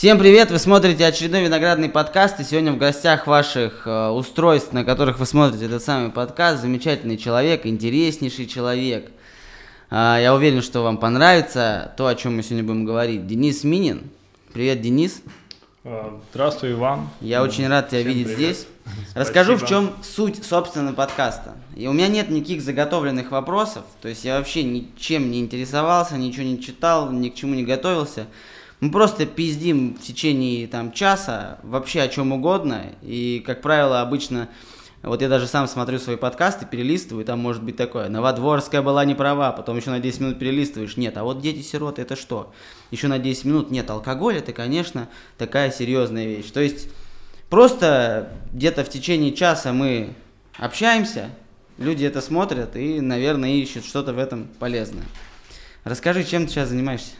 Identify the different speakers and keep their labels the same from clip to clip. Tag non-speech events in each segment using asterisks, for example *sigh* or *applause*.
Speaker 1: Всем привет! Вы смотрите очередной виноградный подкаст, и сегодня в гостях ваших э, устройств, на которых вы смотрите этот самый подкаст, замечательный человек, интереснейший человек. Э, я уверен, что вам понравится то, о чем мы сегодня будем говорить. Денис Минин. Привет, Денис.
Speaker 2: Э, здравствуй, Иван.
Speaker 1: Я очень рад тебя
Speaker 2: Всем
Speaker 1: видеть
Speaker 2: привет.
Speaker 1: здесь. *laughs*
Speaker 2: Спасибо.
Speaker 1: Расскажу, в чем суть, собственно, подкаста. И у меня нет никаких заготовленных вопросов, то есть я вообще ничем не интересовался, ничего не читал, ни к чему не готовился. Мы просто пиздим в течение там часа вообще о чем угодно, и, как правило, обычно, вот я даже сам смотрю свои подкасты, перелистываю, там может быть такое, Новодворская была не права, потом еще на 10 минут перелистываешь, нет, а вот дети-сироты это что? Еще на 10 минут, нет, алкоголь это, конечно, такая серьезная вещь. То есть Просто где-то в течение часа мы общаемся, люди это смотрят и, наверное, ищут что-то в этом полезное. Расскажи, чем ты сейчас занимаешься?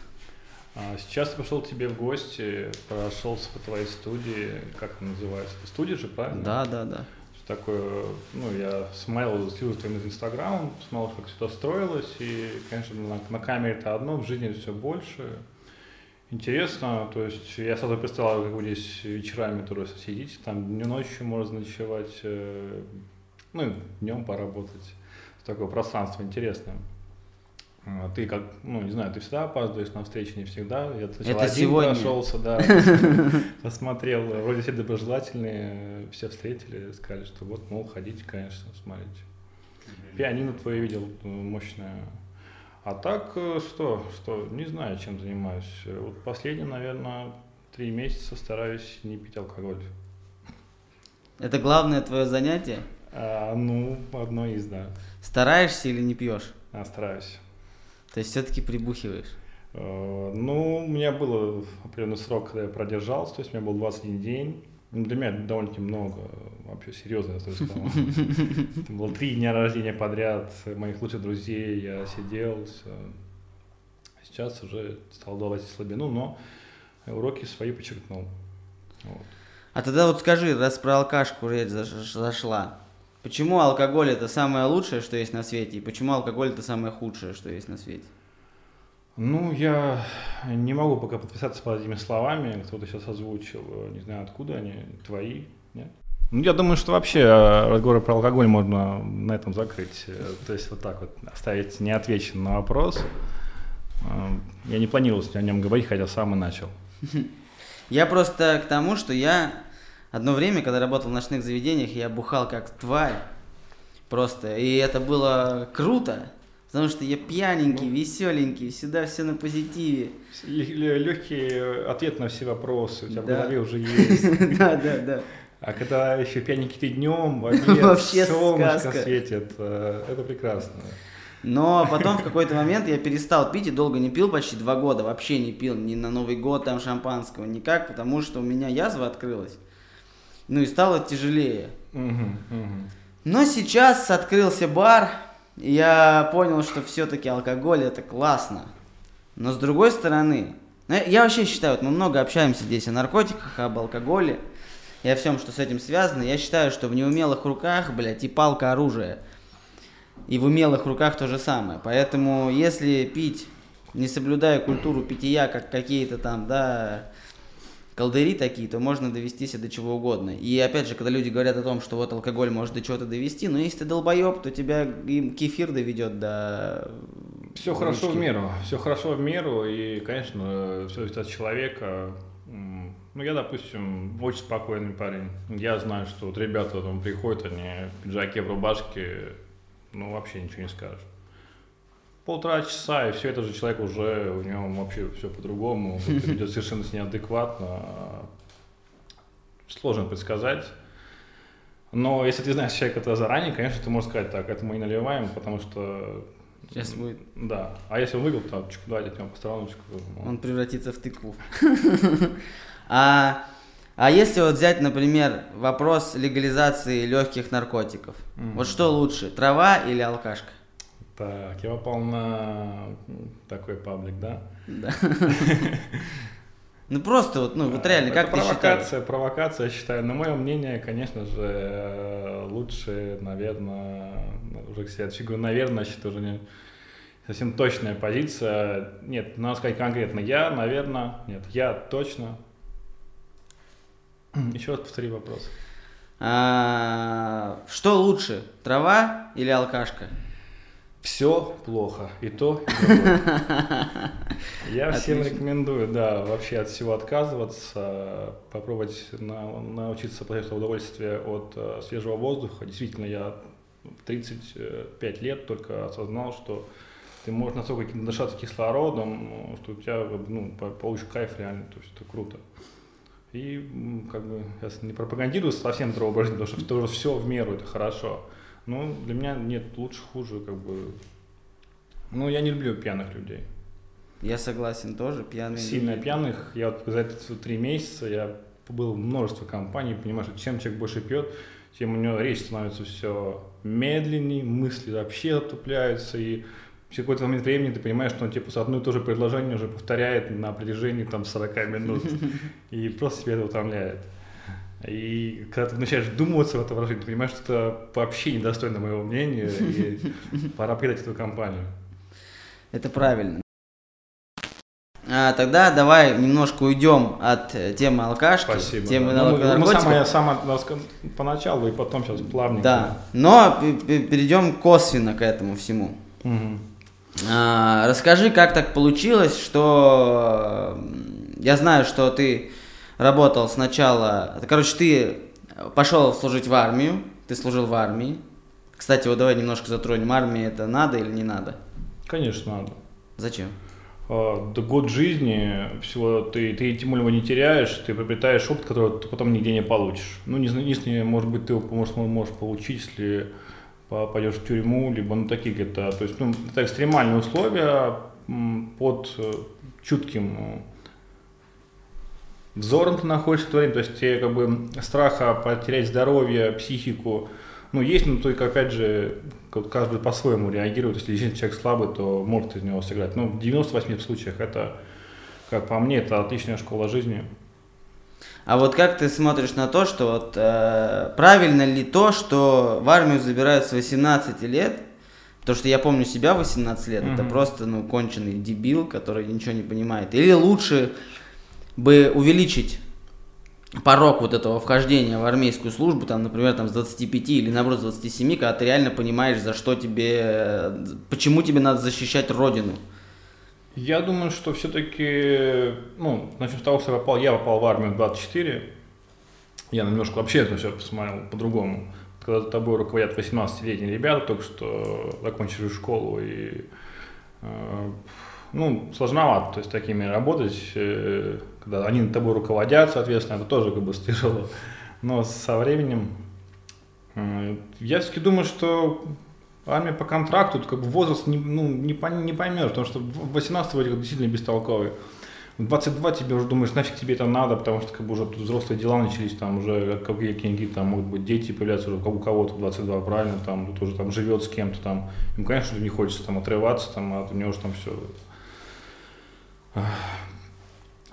Speaker 2: А, Сейчас я пришел к тебе в гости, прошелся по твоей студии, как она называется? Студия же, правильно?
Speaker 1: Да, да, да.
Speaker 2: Что такое, ну, я смотрел, следил твоим инстаграмом, смотрел, как все это строилось, и, конечно, на, на камере это одно, в жизни все больше. Интересно, то есть я сразу представлял, как вы здесь вечерами тоже сидите, там днем ночью можно ночевать, э, ну, днем поработать. Такое пространство интересное. А, Ты как, ну, не знаю, ты всегда опаздываешь на встречи, не всегда. Я
Speaker 1: Это
Speaker 2: один
Speaker 1: сегодня.
Speaker 2: прошелся, да, *laughs* посмотрел, вроде все доброжелательные, все встретили, сказали, что вот, мол, ходите, конечно, смотрите. Пианино твое видел, э, мощное. А так, э, что, что, не знаю, чем занимаюсь. Вот последние, наверное, три месяца стараюсь не пить алкоголь.
Speaker 1: Это главное твое занятие?
Speaker 2: А, ну, одно из, да.
Speaker 1: Стараешься или не пьешь?
Speaker 2: А, стараюсь.
Speaker 1: То есть все-таки прибухиваешь?
Speaker 2: Э, Ну, у меня был определенный срок, когда я продержался, то есть у меня был 21 день. Ну, Для меня это довольно-таки много, вообще серьезно. То есть, там, *laughs* это было три дня рождения подряд моих лучших друзей, я сидел. всё. Сейчас уже стал давать слабину, но уроки свои подчеркнул. Вот.
Speaker 1: А тогда вот скажи, раз про алкашку речь заш- зашла, почему алкоголь это самое лучшее, что есть на свете, и почему алкоголь это самое худшее, что есть на свете?
Speaker 2: Ну, я не могу пока подписаться под этими словами, кто-то сейчас озвучил, не знаю, откуда они, твои, нет? Ну, я думаю, что вообще э, разговоры про алкоголь можно на этом закрыть. Э, То есть вот так вот оставить неотвеченным на вопрос. Э, Я не планировал о нем говорить, хотя сам и начал. *laughs*
Speaker 1: Я просто к тому, что я одно время, когда работал в ночных заведениях, я бухал как тварь. Просто. И это было круто. Потому что я пьяненький, веселенький, всегда все на позитиве.
Speaker 2: Легкий ответ на все вопросы у тебя в
Speaker 1: Да.
Speaker 2: голове уже *laughs* есть.
Speaker 1: Да, да, да.
Speaker 2: А когда еще пьяненький ты днем, в *laughs* обед,
Speaker 1: Вообще
Speaker 2: солнышко светит, э, это прекрасно.
Speaker 1: Но *laughs* потом в какой-то момент я перестал пить и долго не пил, почти два года вообще не пил, ни на Новый год там шампанского, никак, потому что у меня язва открылась. Ну и стало тяжелее.
Speaker 2: Мгм, мгм.
Speaker 1: Но сейчас открылся бар, и я понял, что все-таки алкоголь это классно. Но с другой стороны, ну, я- я вообще считаю, вот мы много общаемся здесь о наркотиках, об алкоголе и о всем, что с этим связано. Я считаю, что в неумелых руках, блядь, и палка оружие. И в умелых руках то же самое. Поэтому, если пить, не соблюдая культуру питья, как какие-то там, да, колдыри такие, то можно довести себя до чего угодно. И опять же, когда люди говорят о том, что вот алкоголь может до чего-то довести, но если ты долбоеб, то тебя им кефир доведет до...
Speaker 2: Все хорошо в
Speaker 1: ручки.
Speaker 2: меру, все хорошо в меру, и, конечно, все зависит от человека. Ну, я, допустим, очень спокойный парень. Я знаю, что вот ребята там приходят, они в пиджаке, в рубашке, ну, вообще ничего не скажешь. Полтора часа, и все это же человек уже, у него вообще все по-другому, *laughs* вот идет совершенно неадекватно. Сложно предсказать. Но если ты знаешь человека это заранее, конечно, ты можешь сказать так, это мы не наливаем, потому что
Speaker 1: Сейчас будет...
Speaker 2: да. А если он выиграл, то давайте отнем по стороночку.
Speaker 1: Он превратится в тыкву. *laughs* А, а если вот взять, например, вопрос легализации легких наркотиков. Вот что лучше, трава или алкашка?
Speaker 2: Так, я попал на такой паблик, да?
Speaker 1: Да. Ну просто вот, ну вот реально,
Speaker 2: Это
Speaker 1: как ты
Speaker 2: провокация, провокация, я считаю. На мое мнение, конечно же, лучше, наверное, уже к следующему говорю, наверное, значит, уже не совсем точная позиция. Нет, надо сказать конкретно. Я, наверное, нет, я точно *clears throat* Еще раз повтори вопрос.
Speaker 1: А, что лучше, трава или алкашка?
Speaker 2: Все плохо. И то, и другое. *laughs* Я всем рекомендую, да, вообще от всего отказываться, попробовать на- научиться получать удовольствие от э, свежего воздуха. Действительно, я в 35 лет только осознал, что ты можешь настолько надышаться кислородом, что у тебя ну, по- получишь кайф реально, то есть это круто. И как бы я не пропагандирую совсем здоровый образ жизни, потому что тоже все в меру, это хорошо. Ну, для меня нет лучше, хуже, как бы. Ну, я не люблю пьяных людей.
Speaker 1: Я согласен тоже, пьяные
Speaker 2: Сильно
Speaker 1: люди.
Speaker 2: пьяных. Я вот за эти три месяца я был в множество компаний, понимаешь, что чем человек больше пьет, тем у него речь становится все медленнее, мысли вообще отупляются, и в какой-то момент времени ты понимаешь, что он тебе просто одно и то же предложение уже повторяет на протяжении там 40 минут, *laughs* и просто тебя это утомляет. И когда ты начинаешь вдумываться в это выражение, ты понимаешь, что это вообще недостойно моего мнения, и *laughs* пора покидать эту компанию.
Speaker 1: Это правильно. А, тогда давай немножко уйдем от э, темы алкашки,
Speaker 2: Спасибо.
Speaker 1: темы
Speaker 2: да. Ну, мы- мы
Speaker 1: наркотиков.
Speaker 2: самое, самое, поначалу и потом сейчас плавненько.
Speaker 1: Да, но перейдем косвенно к этому всему.
Speaker 2: Мгм.
Speaker 1: А, расскажи, как так получилось, что я знаю, что ты работал сначала, короче, ты пошел служить в армию, ты служил в армии. Кстати, вот давай немножко затронем, армия это надо или не надо?
Speaker 2: Конечно, надо.
Speaker 1: Зачем?
Speaker 2: А, Да год жизни, всего ты, ты тем более не теряешь, ты приобретаешь опыт, который ты потом нигде не получишь. Ну, не знаю, может быть, ты его можешь, можешь получить, если попадешь в тюрьму, либо ну такие какие-то, то есть, ну, это экстремальные условия под э, чутким э, взором ты находишься в то время, то есть тебе как бы страха потерять здоровье, психику, ну, есть, но только, опять же, каждый по-своему реагирует. Если действительно человек слабый, то может из него сыграть. Но в 98 случаях это, как по мне, это отличная школа жизни.
Speaker 1: А вот как ты смотришь на то, что вот э, правильно ли то, что в армию забирают с 18 лет? Потому что я помню себя в 18 лет, это
Speaker 2: Мгм.
Speaker 1: просто ну конченый дебил, который ничего не понимает. Или лучше бы увеличить порог вот этого вхождения в армейскую службу, там, например, там с 25 или наоборот с 27, когда ты реально понимаешь, за что тебе, почему тебе надо защищать родину.
Speaker 2: Я думаю, что все-таки, ну, начнем с того, что я попал, я попал в армию в 24. Я немножко вообще это все посмотрел по-другому. Когда за тобой руководят 18-летние ребята, только что закончили школу и э, ну, сложновато, то есть такими работать, э, когда они над тобой руководят, соответственно, это тоже как бы тяжело. Но со временем э, я все-таки думаю, что армия по контракту, как бы возраст не, ну, не, не поймешь, потому что в 18 вроде действительно бестолковый. В 22 тебе уже думаешь, нафиг тебе это надо, потому что как бы уже тут взрослые дела начались, там уже какие книги, там могут быть дети появляются уже у кого-то в 22, правильно, там тут уже там живет с кем-то там. Ему, конечно, не хочется там отрываться, там, а у него уже там все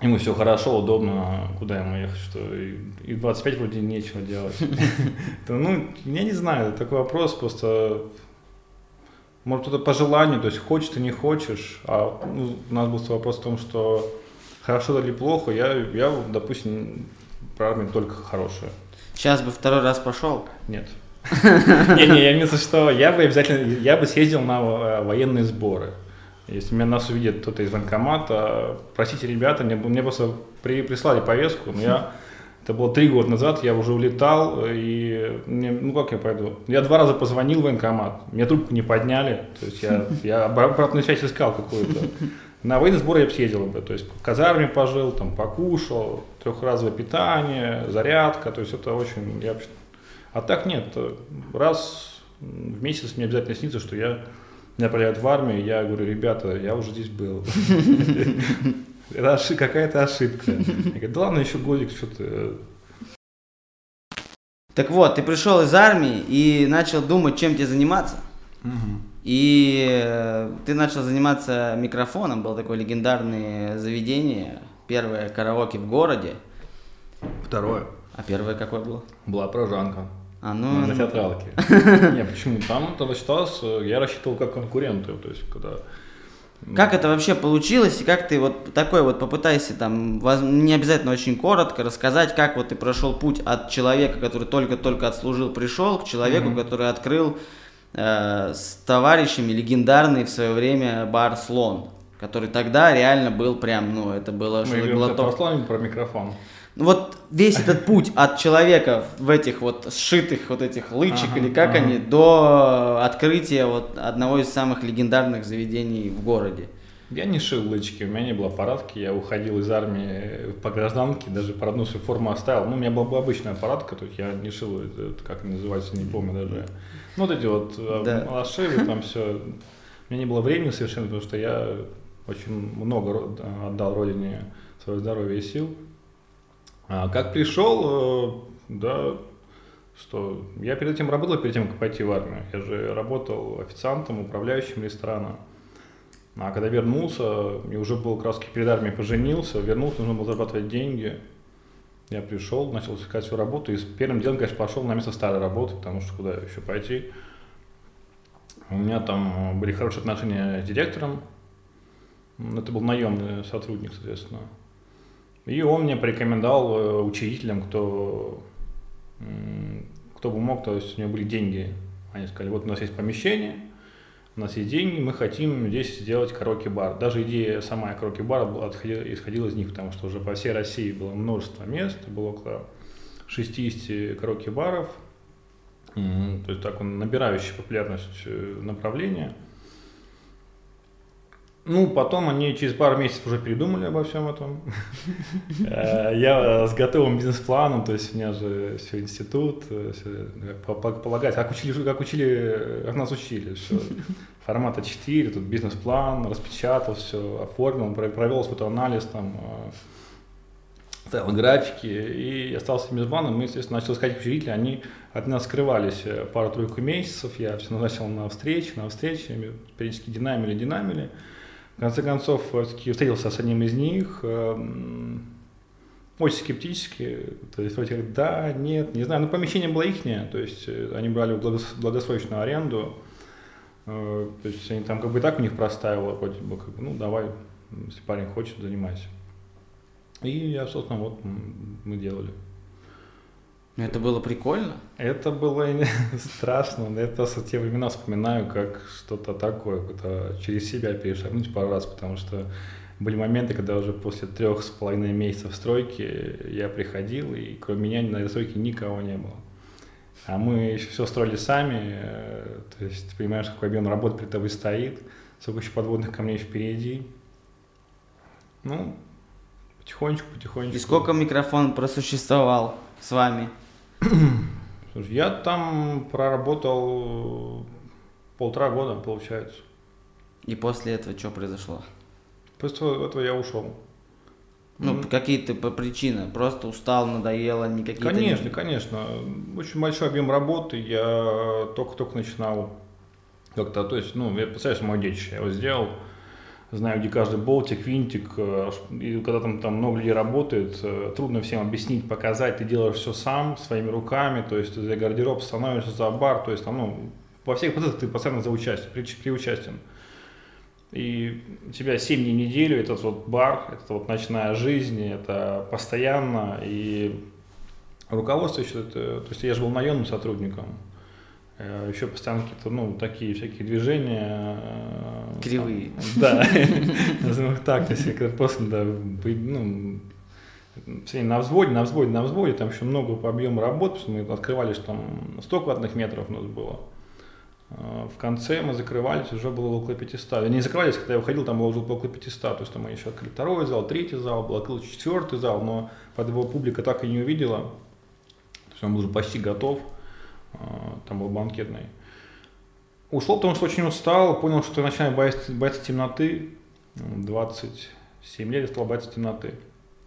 Speaker 2: Ему все хорошо, удобно, куда ему ехать, что и, и в 25 вроде нечего делать. *laughs* Ну, я не знаю, такой вопрос просто, может, кто-то по желанию, то есть хочешь ты, не хочешь, а ну, у нас был вопрос в том, что хорошо или плохо, я, я допустим, про армию только хорошее.
Speaker 1: Сейчас бы второй раз пошел.
Speaker 2: Нет. *laughs* Не-не, я имею в виду, что я бы обязательно, я бы съездил на э, военные сборы. Если меня нас увидит кто-то из банкомата, простите, ребята, мне, мне просто при, прислали повестку, но я, это было три года назад, я уже улетал, и мне, ну как я пойду? Я два раза позвонил в военкомат, мне трубку не подняли, то есть я, *laughs* я обра- обратную связь искал какую-то. На военные сборы я бы съездил бы, то есть в казарме пожил, там покушал, трехразовое питание, зарядка, то есть это очень, я а так нет, э, раз в месяц мне обязательно снится, что я меня отправляют в армию, я говорю, ребята, я уже здесь был. *laughs* Это какая-то ошибка. Я говорю, да ладно, еще годик, что ты.
Speaker 1: Так вот, ты пришел из армии и начал думать, чем тебе заниматься. И э, ты начал заниматься микрофоном, было такое легендарное заведение, первое караоке в городе.
Speaker 2: Второе.
Speaker 1: А первое какое было?
Speaker 2: Была прожанка.
Speaker 1: А, ну,
Speaker 2: на
Speaker 1: ну,
Speaker 2: театралке. *laughs* Не, почему? Там это считалось, э, я рассчитывал как конкуренты, то есть когда
Speaker 1: Как это вообще получилось, и как ты вот такой вот попытайся там, воз- не обязательно очень коротко, рассказать, как вот ты прошел путь от человека, который только-только отслужил, пришел, к человеку,
Speaker 2: Мгм.
Speaker 1: который открыл э, с товарищами легендарный в свое время бар «Слон», который тогда реально был прям, ну, это было
Speaker 2: Мы говорим про слон, про микрофон.
Speaker 1: Ну, Вот весь этот путь от человека в этих вот сшитых вот этих лычек
Speaker 2: Ага,
Speaker 1: или как
Speaker 2: ага.
Speaker 1: они, до открытия вот одного из самых легендарных заведений в городе.
Speaker 2: Я не шил лычки, у меня не было аппаратки, я уходил из армии по гражданке, даже про одну свою форму оставил. Ну, у меня была бы обычная аппаратка, то есть я не шил, это, как называется, не помню даже. Ну, вот эти вот э,
Speaker 1: Да.
Speaker 2: расшивы, там все. У меня не было времени совершенно, потому что я очень много отдал родине свое здоровье и сил. А как пришел, э, да, что я перед этим работал, перед тем, как пойти в армию. Я же работал официантом, управляющим ресторана. А когда вернулся, и уже был таки перед армией поженился, вернулся, нужно было зарабатывать деньги. Я пришел, начал искать свою работу, и первым делом, конечно, пошел на место старой работы, потому что куда еще пойти. У меня там были хорошие отношения с директором, это был наемный сотрудник, соответственно. И он мне порекомендовал э, учредителям, кто, кто бы мог, то есть у него были деньги. Они сказали, вот у нас есть помещение, у нас есть деньги, мы хотим здесь сделать караоке-бар. Даже идея сама караоке-бара исходила из них, потому что уже по всей России было множество мест, было около 60 караоке-баров, то есть так он набирающий популярность э, направление. Ну, потом они через пару месяцев уже передумали обо всем этом. Э, Я с готовым бизнес-планом, то есть у меня же все институт, э, полагать, как учили, как учили, нас учили, все. Формата 4, тут бизнес-план, распечатал все, оформил, про- провел фотоанализ, там, э, ставил графики и остался мезбаном. Мы, естественно, начали искать учредителя, они от нас скрывались э, пару-тройку месяцев, я все назначил на встречи, на встречи, периодически динамили, динамили. В конце концов, встретился с одним из них, эм, очень скептически, то есть вроде как, да, нет, не знаю, но помещение было ихнее, то есть э, они брали благосрочную аренду, э, то есть они там как бы и так у них простаивало, вроде бы, как бы, ну давай, если парень хочет, занимайся. И собственно, вот мы делали.
Speaker 1: Ну, Это было прикольно.
Speaker 2: Это было *laughs* страшно, но я просто те времена вспоминаю, как что-то такое, как-то через себя перешагнуть пару раз, потому что были моменты, когда уже после трех с половиной месяцев стройки я приходил, и кроме меня на этой стройке никого не было. А мы еще все строили сами, э, то есть ты понимаешь, какой объем работы перед тобой стоит, сколько еще подводных камней впереди. Ну, потихонечку, потихонечку.
Speaker 1: И сколько микрофон просуществовал с вами?
Speaker 2: Слушай, я там проработал полтора года, получается.
Speaker 1: И после этого что произошло?
Speaker 2: После этого я ушел.
Speaker 1: Ну,
Speaker 2: Мгм.
Speaker 1: какие-то причины. Просто устал, надоело, никакие
Speaker 2: Конечно, конечно. Очень большой объем работы. Я только-только начинал как-то, то есть, ну, я представляешь, мой детище, я его сделал, знаю, где каждый болтик, винтик, э, и когда там, там много людей работает, э, трудно всем объяснить, показать, ты делаешь все сам, своими руками, то есть ты за гардероб становишься за бар, то есть там, ну, во всех процессах ты постоянно за участие, при, приучастен. И у тебя 7 дней в неделю, этот вот бар, это вот ночная жизнь, это постоянно, и руководство еще, это, то есть я же был наемным сотрудником, еще постоянно какие-то, ну, такие всякие движения. э,
Speaker 1: Кривые.
Speaker 2: Да, *laughs* назовем их так, то есть когда просто, да, ну, все на взводе, на взводе, на взводе, там еще много по объему работ, потому что мы открывали, что там 100 квадратных метров у нас было. А, В конце мы закрывались, уже было около 500. Не закрывались, когда я уходил, там было уже около 500. То есть там мы еще открыли второй зал, третий зал, был открыл четвертый зал, но под его публика так и не увидела. То есть он был уже почти готов. А, Там был банкетный. Ушел, потому что очень устал, понял, что я начинаю бояться, бояться темноты. 27 лет я стал бояться темноты.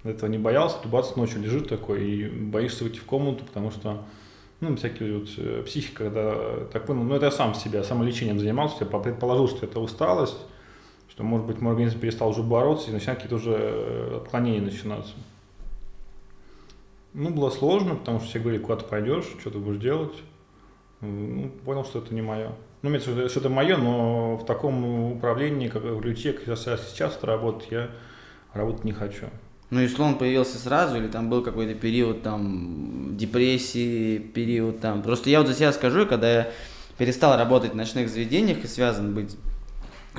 Speaker 2: Этого не боялся, ты бац, ночью лежит такой и боишься выйти в комнату, потому что ну, всякие вот э, психика, когда так понял, ну, это я сам себя, самолечением занимался, я предположил, что это усталость, что, может быть, мой организм перестал уже бороться, и начинают какие-то уже э, отклонения начинаться. Ну, было сложно, потому что все говорили, куда ты пойдешь, что ты будешь делать. Ну, понял, что это не мое. Ну, имеется в виду, что это мое, но в таком управлении, как в ключе, как я сейчас работать, я работать не хочу.
Speaker 1: Ну и слон появился сразу, или там был какой-то период там депрессии, период там. Просто я вот за себя скажу, когда я перестал работать в ночных заведениях и связан быть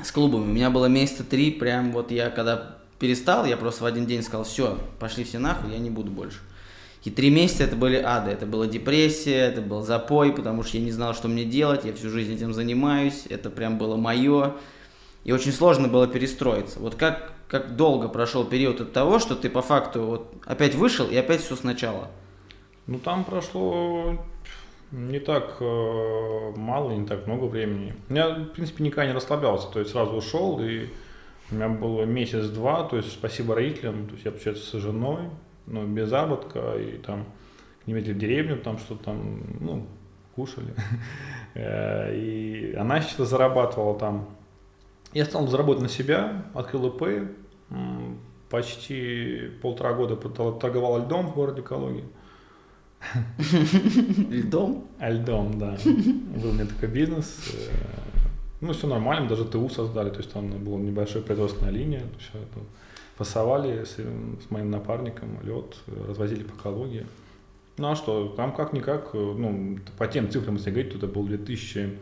Speaker 1: с клубами, у меня было месяца три, прям вот я когда перестал, я просто в один день сказал, все, пошли все нахуй, я не буду больше. И три месяца это были ады, это была депрессия, это был запой, потому что я не знал, что мне делать, я всю жизнь этим занимаюсь, это прям было мое. И очень сложно было перестроиться. Вот как, как долго прошел период от того, что ты по факту вот опять вышел и опять все сначала?
Speaker 2: Ну там прошло не так э, мало, не так много времени. Я, в принципе, никогда не расслаблялся, то есть сразу ушел, и у меня было месяц-два, то есть спасибо родителям, то есть я, получается, с женой, ну, без заработка, и там к ним в деревню, там что-то там, ну, кушали. *laughs* Э, и она что-то зарабатывала там. Я стал заработать на себя, открыл ИП, почти полтора года торговал льдом в городе Калуге. *laughs*
Speaker 1: Льдом?
Speaker 2: Льдом, да. *laughs* Был у меня такой бизнес. Ну, все нормально, даже ТУ создали, то есть там была небольшая производственная линия, все это Пасовали с, с моим напарником лед, развозили по Калуге. Ну а что, там как-никак, ну, по тем цифрам, если говорить, то это был 2000,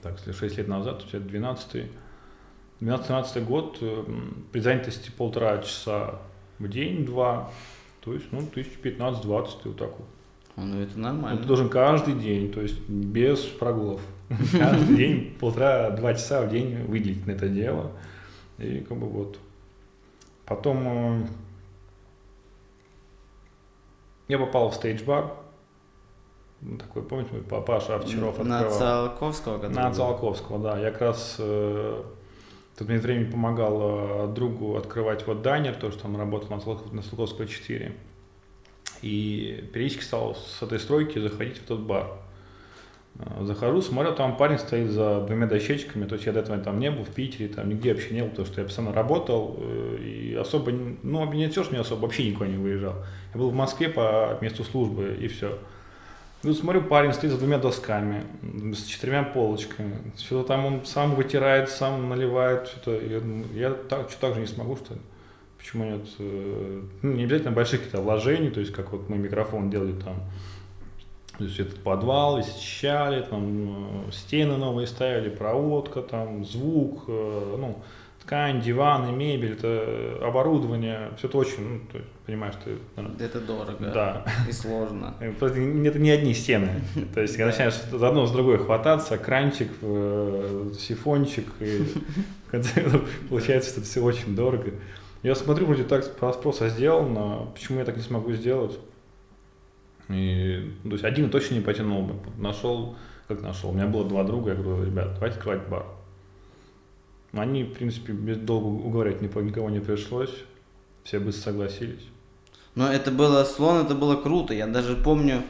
Speaker 2: так, если 6 лет назад, то есть 12 12-13 год, при занятости полтора часа в день, два, то есть, ну, 1015-20, вот так вот.
Speaker 1: Ну, это нормально.
Speaker 2: Ты должен каждый день, то есть без прогулов. *laughs* Каждый день полтора-два часа в день выделить на это дело. И как бы вот Потом э, я попал в стейдж-бар. Такой, помните, мой папаша Овчаров
Speaker 1: открывал. На Циолковского?
Speaker 2: На Циолковского, да. Я как раз э, тут мне время помогал э, другу открывать вот дайнер, то, что он работал на Циолковского 4. И периодически стал с этой стройки заходить в тот бар. Э, захожу, смотрю, там парень стоит за двумя дощечками, то есть я до этого там не был в Питере, там нигде вообще не был, потому что я постоянно работал, э, и особо, ну, объединять не особо, вообще никуда не выезжал. Я был в Москве по месту службы, и все. Ну, смотрю, парень стоит за двумя досками, с четырьмя полочками. Что-то там он сам вытирает, сам наливает, что-то. Я, я так, что так же не смогу, что ли? Почему нет? Э, ну, не обязательно больших каких-то вложений, то есть как вот мы микрофон делали там то есть этот подвал исчищали, там э, стены новые ставили, проводка, там звук, э, ну, ткань, диваны, мебель, это оборудование, все это очень, ну, есть, понимаешь, ты...
Speaker 1: Это дорого
Speaker 2: да.
Speaker 1: и сложно. *laughs*
Speaker 2: Это не одни стены. *laughs* То есть, когда начинаешь за одно с другой хвататься, кранчик, э, сифончик, и *laughs* получается, что это все очень дорого. Я смотрю, вроде так по спроса сделано, почему я так не смогу сделать? И, то есть один точно не потянул бы. Нашел, как нашел. У меня было два друга, я говорю, ребят, давайте открывать бар. Они, в принципе, без долго уговорять никого не пришлось. Все быстро согласились.
Speaker 1: Но это было, слон, это было круто. Я даже помню,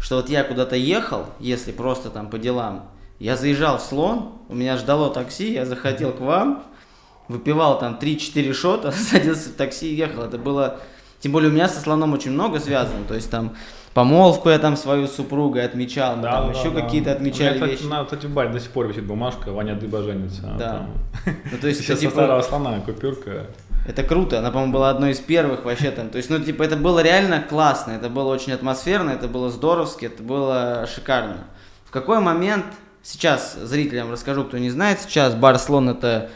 Speaker 1: что вот я куда-то ехал, если просто там по делам, я заезжал в слон, у меня ждало такси, я заходил к вам, выпивал там 3-4 шота, *laughs* садился в такси и ехал. Это было... Тем более у меня со слоном очень много связано. То есть там помолвку я там свою супругой отмечал, да, там да, еще да. какие-то отмечали
Speaker 2: меня,
Speaker 1: вещи.
Speaker 2: На, кстати, в баре до сих пор висит бумажка, Ваня Дыба женится.
Speaker 1: Да. Ну, то есть
Speaker 2: Сейчас типа... старого слона купюрка.
Speaker 1: Это круто, она, по-моему, была одной из первых вообще там. То есть, ну, типа, это было реально классно, это было очень атмосферно, это было здоровски, это было шикарно. В какой момент, сейчас зрителям расскажу, кто не знает, сейчас бар Слон это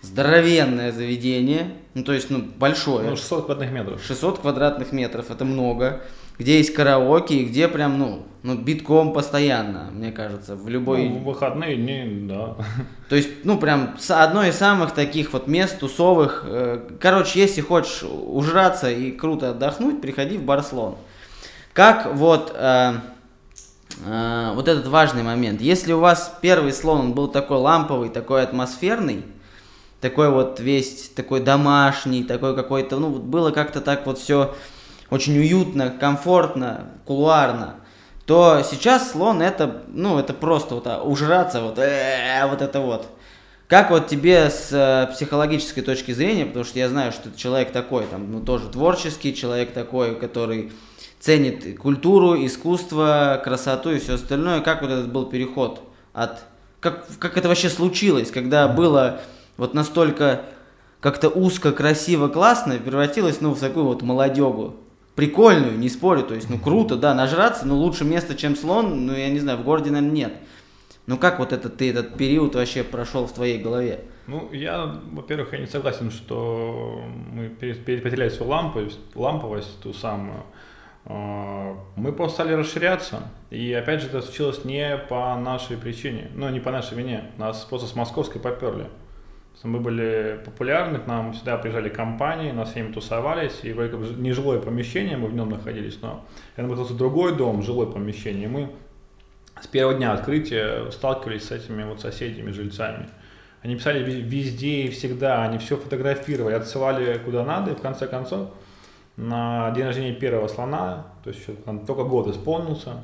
Speaker 1: здоровенное заведение, ну, то есть, ну, большое.
Speaker 2: Ну, 600 квадратных метров.
Speaker 1: 600 квадратных метров, это много где есть караоке, и где прям, ну, ну, битком постоянно, мне кажется, в любой...
Speaker 2: Ну, в выходные дни, да.
Speaker 1: То есть, ну, прям одно из самых таких вот мест тусовых. Э, короче, если хочешь ужраться и круто отдохнуть, приходи в Барслон. Как вот... Э, э, вот этот важный момент. Если у вас первый слон он был такой ламповый, такой атмосферный, такой вот весь такой домашний, такой какой-то, ну, было как-то так вот все очень уютно, комфортно, кулуарно, то сейчас слон это, ну, это просто вот а, ужраться, вот, э, вот это вот. Как вот тебе с э, психологической точки зрения, потому что я знаю, что ты человек такой, там, ну, тоже творческий человек такой, который ценит культуру, искусство, красоту и все остальное. Как вот этот был переход от... Как, как это вообще случилось, когда было вот настолько как-то узко, красиво, классно, превратилось, ну, в такую вот молодегу. Прикольную, не спорю, то есть, ну, круто, да, нажраться, но лучше место, чем слон, ну, я не знаю, в городе, наверное, нет. Ну, как вот этот, ты этот период вообще прошел в твоей голове?
Speaker 2: Ну, я, во-первых, я не согласен, что мы потеряли свою ламповость, ламповость ту самую. А, мы просто стали расширяться, и опять же это случилось не по нашей причине, ну не по нашей вине, нас просто с московской поперли. Мы были популярны, к нам всегда приезжали компании, нас всеми тусовались, и вроде как не жилое помещение, мы в нем находились, но это был другой дом, жилое помещение. Мы с первого дня открытия сталкивались с этими вот соседями, жильцами. Они писали везде и всегда, они все фотографировали, отсылали куда надо, и в конце концов на день рождения первого слона, то есть еще, только год исполнился,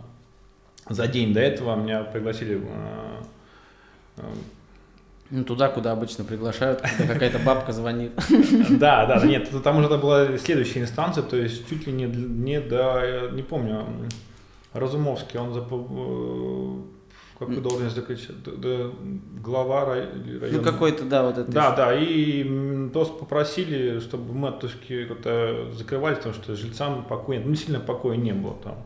Speaker 2: за день до этого меня пригласили э,
Speaker 1: э, ну, туда, куда обычно приглашают, когда какая-то бабка звонит. *laughs*
Speaker 2: Да, да, нет, там уже это была следующая инстанция, то есть чуть ли не, не до, не помню, Разумовский, он за э, какую должность закричать, глава района.
Speaker 1: Ну какой-то, да, вот это.
Speaker 2: Да, да, и просто попросили, чтобы мы отпуски как-то закрывали, потому что жильцам покоя, ну сильно покоя не было там.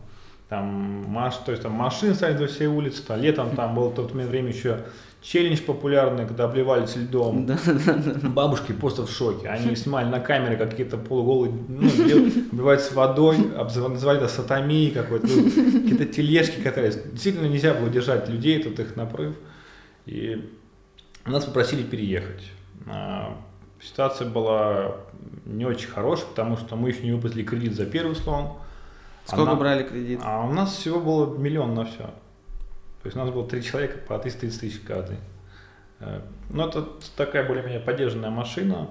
Speaker 2: Там, маш, то есть там машин стоят во всей улице, там, летом там было в то время еще челлендж популярный, когда обливались льдом. Да, да, да. Бабушки просто в шоке. Они снимали на камеры какие-то полуголые, ну, обливаются водой, называли это сатомией какой-то, ну, какие-то тележки катались. Действительно нельзя было держать людей, тут их напров. И нас попросили переехать. А, ситуация была не очень хорошая, потому что мы еще не выплатили кредит за первый слон.
Speaker 1: Сколько а брали кредит?
Speaker 2: А у нас всего было миллион на все. То есть у нас было три человека по 330 тысяч каждый. Э, ну, это такая более-менее поддержанная машина.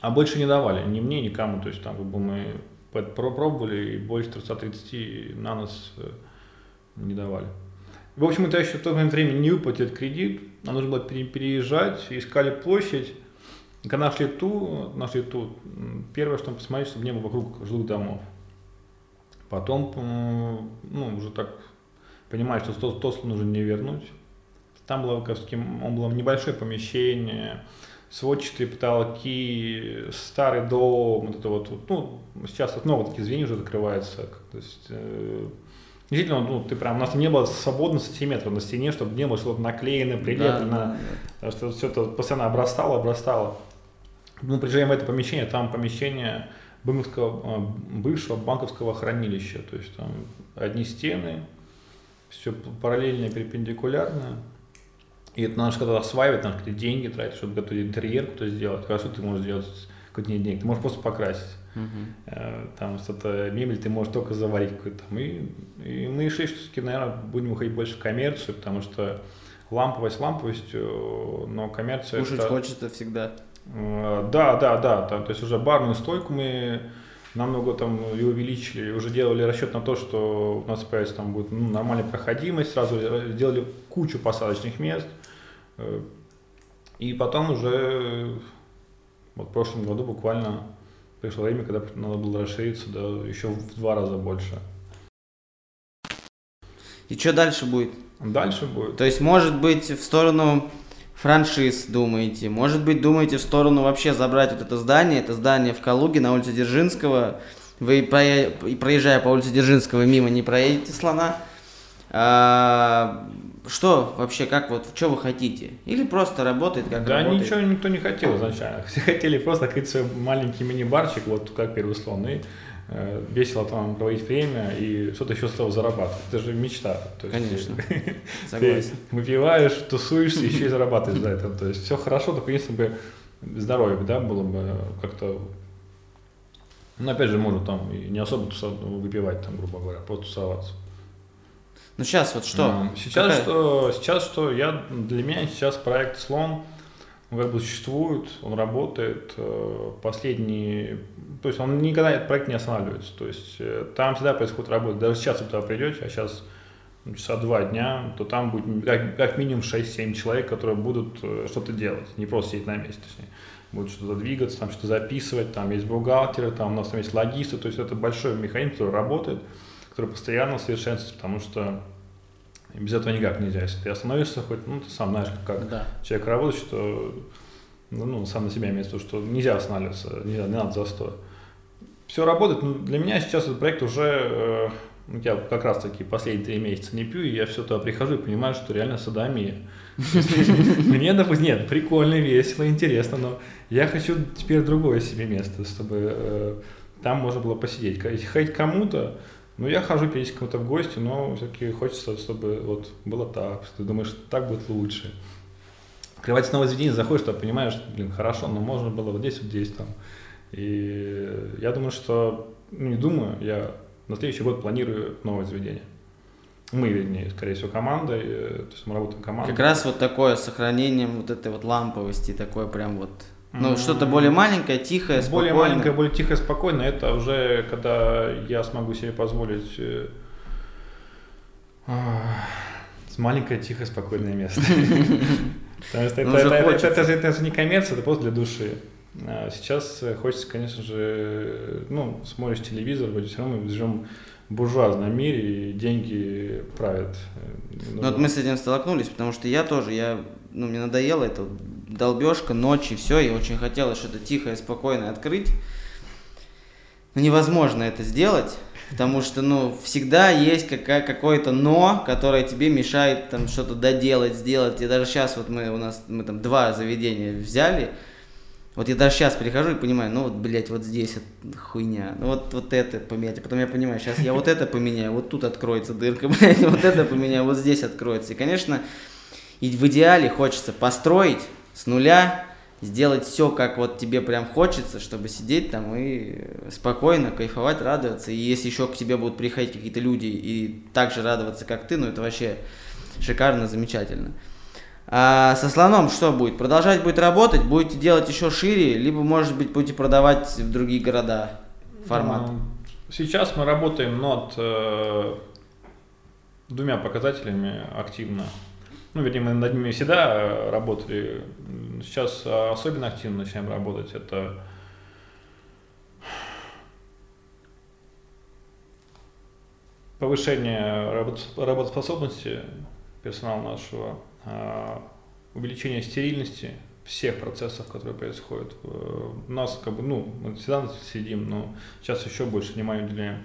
Speaker 2: А больше не давали ни мне, никому. То есть там как бы мы пробовали и больше 330 на нас э, не давали. В общем, это еще в то время не выплатили кредит, нам нужно было переезжать, искали площадь. Когда нашли ту, нашли ту, первое, что мы посмотрели, чтобы не было вокруг жилых домов. Потом, ну, уже так понимаешь, что тос, тос нужно не вернуть. Там было, он было небольшое помещение, сводчатые потолки, старый дом, вот это вот, ну, сейчас вот много таких звеньев уже закрывается, то есть, э, Действительно, ну, ты прям, у нас не было свободно сантиметров на стене, чтобы не было что-то наклеено, прилеплено, да, да, да. что все это постоянно обрастало, обрастало. Мы приезжаем в это помещение, там помещение бывшего, бывшего банковского хранилища, то есть там одни стены, все параллельно, перпендикулярно. И это надо когда осваивать, надо какие-то деньги тратить, чтобы готовить интерьер, кто сделать. Хорошо, ты можешь сделать какой-то нет денег, ты можешь просто покрасить. Uh-huh. Там что-то, мебель ты можешь только заварить какой-то там. И, и мы решили, что все-таки, наверное, будем уходить больше в коммерцию, потому что ламповость ламповостью, но коммерция...
Speaker 1: Кушать это... хочется всегда.
Speaker 2: Э, да, да, да, да. То есть уже барную стойку мы намного там и увеличили, уже делали расчет на то, что у нас появится там будет ну, нормальная проходимость, сразу сделали кучу посадочных мест, э, и потом уже вот в прошлом году буквально пришло время, когда надо было расшириться да, еще в два раза больше.
Speaker 1: И что дальше будет?
Speaker 2: Дальше будет.
Speaker 1: То есть, может быть, в сторону франшиз думаете? Может быть, думаете в сторону вообще забрать вот это здание, это здание в Калуге на улице Дзержинского. Вы, проезжая по улице Дзержинского, мимо не проедете слона. А, что вообще, как вот, что вы хотите? Или просто работает, как
Speaker 2: да,
Speaker 1: работает?
Speaker 2: ничего никто не хотел изначально. Все хотели просто открыть свой маленький мини-барчик, вот как первый слон, и весело там проводить время и что-то еще с этого зарабатывать. Это же мечта.
Speaker 1: То есть Конечно. *laughs*
Speaker 2: Согласен. Ты выпиваешь, тусуешься, еще и зарабатываешь за это. То есть все хорошо, только если бы здоровье да, было бы как-то ну, опять же, можно там не особо выпивать, там, грубо говоря, просто тусоваться.
Speaker 1: Ну, сейчас вот что?
Speaker 2: Сейчас Какая? что, сейчас что, я, для меня сейчас проект «Слон», он как бы существует, он работает. Э, последние то есть он никогда этот проект не останавливается. То есть э, там всегда происходит работа. Даже сейчас вы туда придете, а сейчас часа два дня, то там будет как, как минимум 6-7 человек, которые будут э, что-то делать, не просто сидеть на месте. Точнее. Будут что-то двигаться, там что-то записывать, там есть бухгалтеры, там у нас там есть логисты, то есть это большой механизм, который работает, который постоянно совершенствуется, потому что без этого никак нельзя. Если ты остановишься хоть, ну, ты сам знаешь, как да. человек работает, что ну, ну, сам на себя имеется в виду, что нельзя останавливаться, не, не надо застой. Все работает, но для меня сейчас этот проект уже, э, я как раз таки последние три месяца не пью, и я все туда прихожу и понимаю, что реально садомия. *laughs* Мне, допустим, нет, прикольно, весело, интересно, но я хочу теперь другое себе место, чтобы э, там можно было посидеть. Ходить кому-то, ну, я хожу периодически кому-то в гости, но все-таки хочется, чтобы вот было так, что ты думаешь, так будет лучше. Открывать новое заведение, заходишь, ты понимаешь, блин, хорошо, но можно было вот здесь, вот здесь, там. И я думаю, что, ну, не думаю, я на следующий год планирую новое заведение. Мы, вернее, скорее всего, командой, э, то есть мы работаем командой.
Speaker 1: Как раз вот такое сохранение вот этой вот ламповости, такое прям вот ну, mm-hmm. что-то более маленькое, тихое,
Speaker 2: спокойное. Более маленькое, более тихое, спокойное, это уже когда я смогу себе позволить э, маленькое, тихое, спокойное место. *laughs* Потому что ну, это же не коммерция, это просто для души. А сейчас хочется, конечно же, ну, смотришь телевизор, вроде все равно мы живем в буржуазном мире, и деньги правят.
Speaker 1: Ну, вот мы с этим столкнулись, потому что я тоже, я, ну, мне надоело это долбежка, ночи, все, и очень хотелось что-то тихое, спокойное открыть. Но невозможно это сделать, потому что, ну, всегда есть какая, какое-то но, которое тебе мешает там что-то доделать, сделать. И даже сейчас вот мы, у нас, мы там два заведения взяли, вот я даже сейчас прихожу и понимаю, ну вот, блядь, вот здесь вот хуйня, ну вот, вот это поменять. А потом я понимаю, сейчас я вот это поменяю, вот тут откроется дырка, *laughs* блядь, вот это поменяю, вот здесь откроется. И, конечно, и в идеале хочется построить с нуля, сделать все, как вот тебе прям хочется, чтобы сидеть там и спокойно кайфовать, радоваться. И если еще к тебе будут приходить какие-то люди и также радоваться, как ты, ну это вообще шикарно, замечательно. А со слоном что будет? Продолжать будет работать, будете делать еще шире, либо, может быть, будете продавать в другие города формат?
Speaker 2: Сейчас мы работаем над э, двумя показателями активно. Ну, вернее, мы над ними всегда работали. Сейчас особенно активно начинаем работать. Это повышение работоспособности персонала нашего а, увеличение стерильности всех процессов, которые происходят. Э, у нас, как бы, ну, мы всегда сидим, но сейчас еще больше внимания уделяем.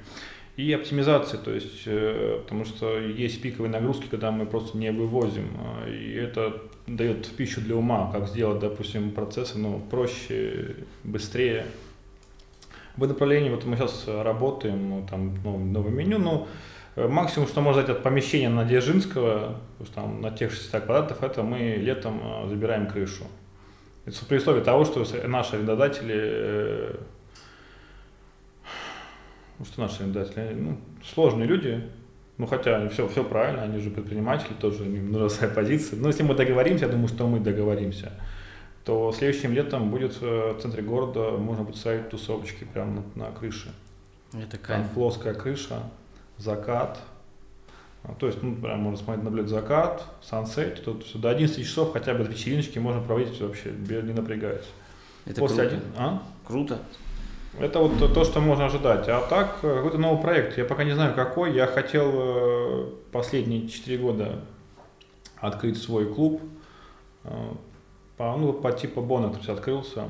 Speaker 2: И оптимизация, то есть, э, потому что есть пиковые нагрузки, когда мы просто не вывозим, а, и это дает пищу для ума, как сделать, допустим, процессы ну, проще, быстрее. В направлении вот мы сейчас работаем, ну, там ну, новое меню, но Э, максимум, что можно взять от помещения на Дзержинского, там на тех 600 квадратов, это мы летом э, забираем крышу. Это при условии того, что наши арендодатели, э, ну что наши арендодатели, ну, сложные люди, ну хотя они все, все правильно, они же предприниматели, тоже нужна своя позиция. Но если мы договоримся, я думаю, что мы договоримся, то следующим летом будет в центре города, можно будет ставить тусовочки прямо на, на крыше.
Speaker 1: Это кайф.
Speaker 2: Там плоская крыша, закат. А, то есть, ну, прям можно смотреть, наблюдать закат, сансет. Тут до 11 часов хотя бы вечериночки можно проводить вообще, не напрягаясь.
Speaker 1: Это После круто. Один... А? Круто.
Speaker 2: Это вот то, что можно ожидать. А так, э, какой-то новый проект. Я пока не знаю, какой. Я хотел э, последние 4 года открыть свой клуб. Э, по, ну, по типу Бона, который открылся.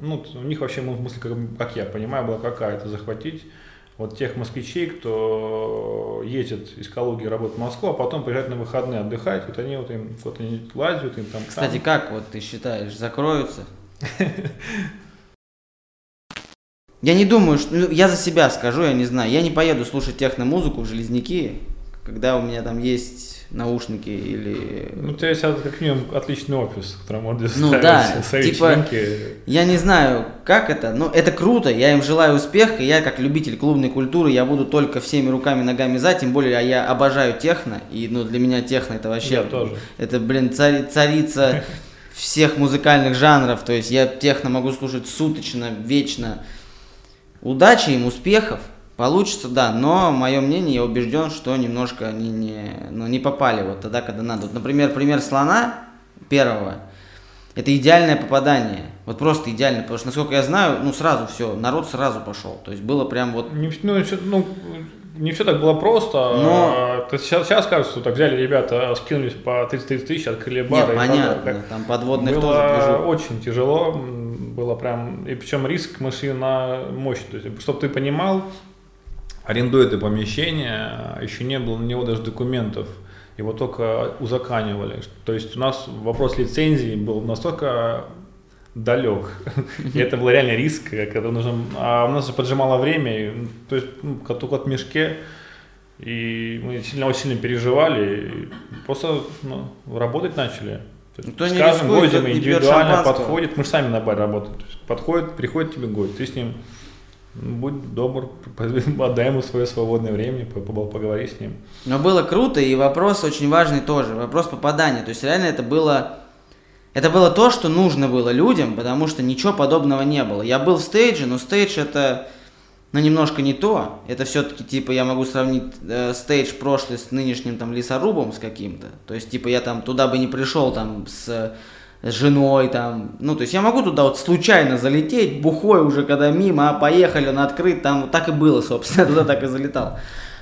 Speaker 2: Ну, у них вообще мысль, как, как я понимаю, была какая-то захватить вот тех москвичей, кто едет из Калуги, работает в Москву, а потом приезжает на выходные отдыхать, вот они вот им вот они лазят, им там.
Speaker 1: Кстати,
Speaker 2: там.
Speaker 1: как вот ты считаешь, закроются? *laughs* Я не думаю, что... Ну, я за себя скажу, я не знаю. Я не поеду слушать техно-музыку в Железняки, когда у меня там есть наушники или...
Speaker 2: Ну, у тебя есть как минимум отличный офис, который можно
Speaker 1: Ну да, типа, я не знаю, как это, но это круто, я им желаю успеха, я как любитель клубной культуры, я буду только всеми руками, ногами за, тем более я обожаю техно, и ну, для меня техно это вообще...
Speaker 2: Я тоже.
Speaker 1: Это, блин, цари, царица *laughs* всех музыкальных жанров, то есть я техно могу слушать суточно, вечно. Удачи им, успехов, Получится, да, но мое мнение, я убежден, что немножко они не, ну, не попали вот тогда, когда надо. Вот, например, пример слона первого, это идеальное попадание. Вот просто идеально, потому что, насколько я знаю, ну сразу все, народ сразу пошел. То есть было прям вот...
Speaker 2: Ну, ну, не все так было просто. Но... То сейчас, сейчас кажется, что так взяли ребята, скинулись по 30 тысяч, открыли бар.
Speaker 1: Нет, понятно, как... там подводных
Speaker 2: было
Speaker 1: тоже
Speaker 2: движу. очень тяжело, было прям, и причем риск мы на мощь. То есть, чтобы ты понимал, арендуя это помещение, еще не было на него даже документов его только узаканивали. То есть у нас вопрос лицензии был настолько далек. И это был реально риск, когда нужно... А у нас же поджимало время, то есть ну, только от мешке, и мы сильно очень сильно переживали, просто ну, работать начали.
Speaker 1: Никто с каждым
Speaker 2: годом индивидуально подходит, мы же сами на баре работаем, подходит, приходит тебе гость, ты с ним будь добр, *laughs* отдай ему свое свободное время, поговори с ним.
Speaker 1: Но было круто, и вопрос очень важный тоже, вопрос попадания. То есть реально это было, это было то, что нужно было людям, потому что ничего подобного не было. Я был в стейдже, но стейдж это, ну, немножко не то. Это все-таки, типа, я могу сравнить э, стейдж прошлый с нынешним там лесорубом с каким-то. То есть, типа, я там туда бы не пришел там с с женой там. Ну, то есть я могу туда вот случайно залететь, бухой уже когда мимо, а поехали на открыт, там вот так и было, собственно, туда так и залетал.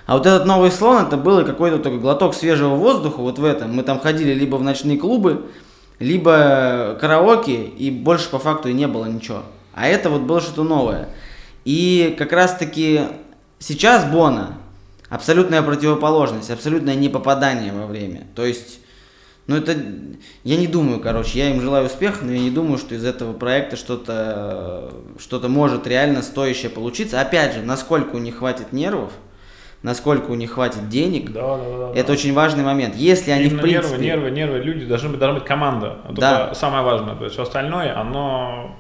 Speaker 1: А вот этот новый слон, это был какой-то такой глоток свежего воздуха вот в этом. Мы там ходили либо в ночные клубы, либо караоке, и больше по факту и не было ничего. А это вот было что-то новое. И как раз-таки сейчас Бона абсолютная противоположность, абсолютное непопадание во время. То есть ну, это, я не думаю, короче, я им желаю успеха, но я не думаю, что из этого проекта что-то что может реально стоящее получиться. Опять же, насколько у них хватит нервов, насколько у них хватит денег,
Speaker 2: да, да, да,
Speaker 1: это да. очень важный момент. Если они,
Speaker 2: Именно
Speaker 1: в принципе...
Speaker 2: Нервы, нервы, нервы, люди, должны быть, должна быть команда. Это да. самое важное. То есть все остальное, оно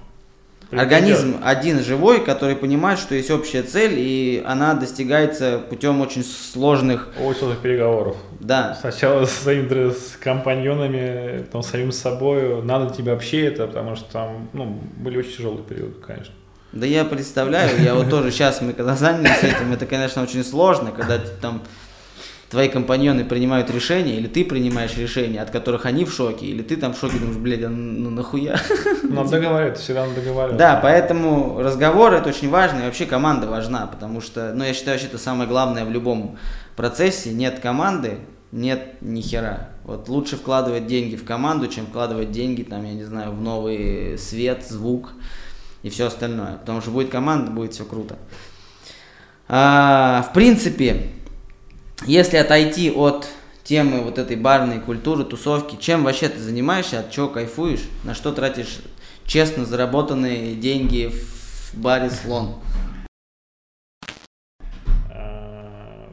Speaker 1: Организм один живой, который понимает, что есть общая цель, и она достигается путем очень сложных...
Speaker 2: Очень сложных переговоров.
Speaker 1: Да.
Speaker 2: Сначала с своими с компаньонами, потом с самим собой. Надо тебе вообще это, потому что там ну, были очень тяжелые периоды, конечно.
Speaker 1: Да я представляю, я вот тоже сейчас, мы когда занялись этим, это, конечно, очень сложно, когда там твои компаньоны принимают решения, или ты принимаешь решения, от которых они в шоке, или ты там в шоке думаешь, блядь, а ну нахуя?
Speaker 2: Надо договариваться, всегда надо договариваться.
Speaker 1: Да, поэтому разговор это очень важно, и вообще команда важна, потому что, ну, я считаю, что это самое главное в любом процессе. Нет команды, нет ни хера. Вот лучше вкладывать деньги в команду, чем вкладывать деньги, там, я не знаю, в новый свет, звук и все остальное. Потому что будет команда, будет все круто. А, в принципе, если отойти от темы вот этой барной культуры, тусовки, чем вообще ты занимаешься, от чего кайфуешь, на что тратишь честно заработанные деньги в баре «Слон»?
Speaker 2: А,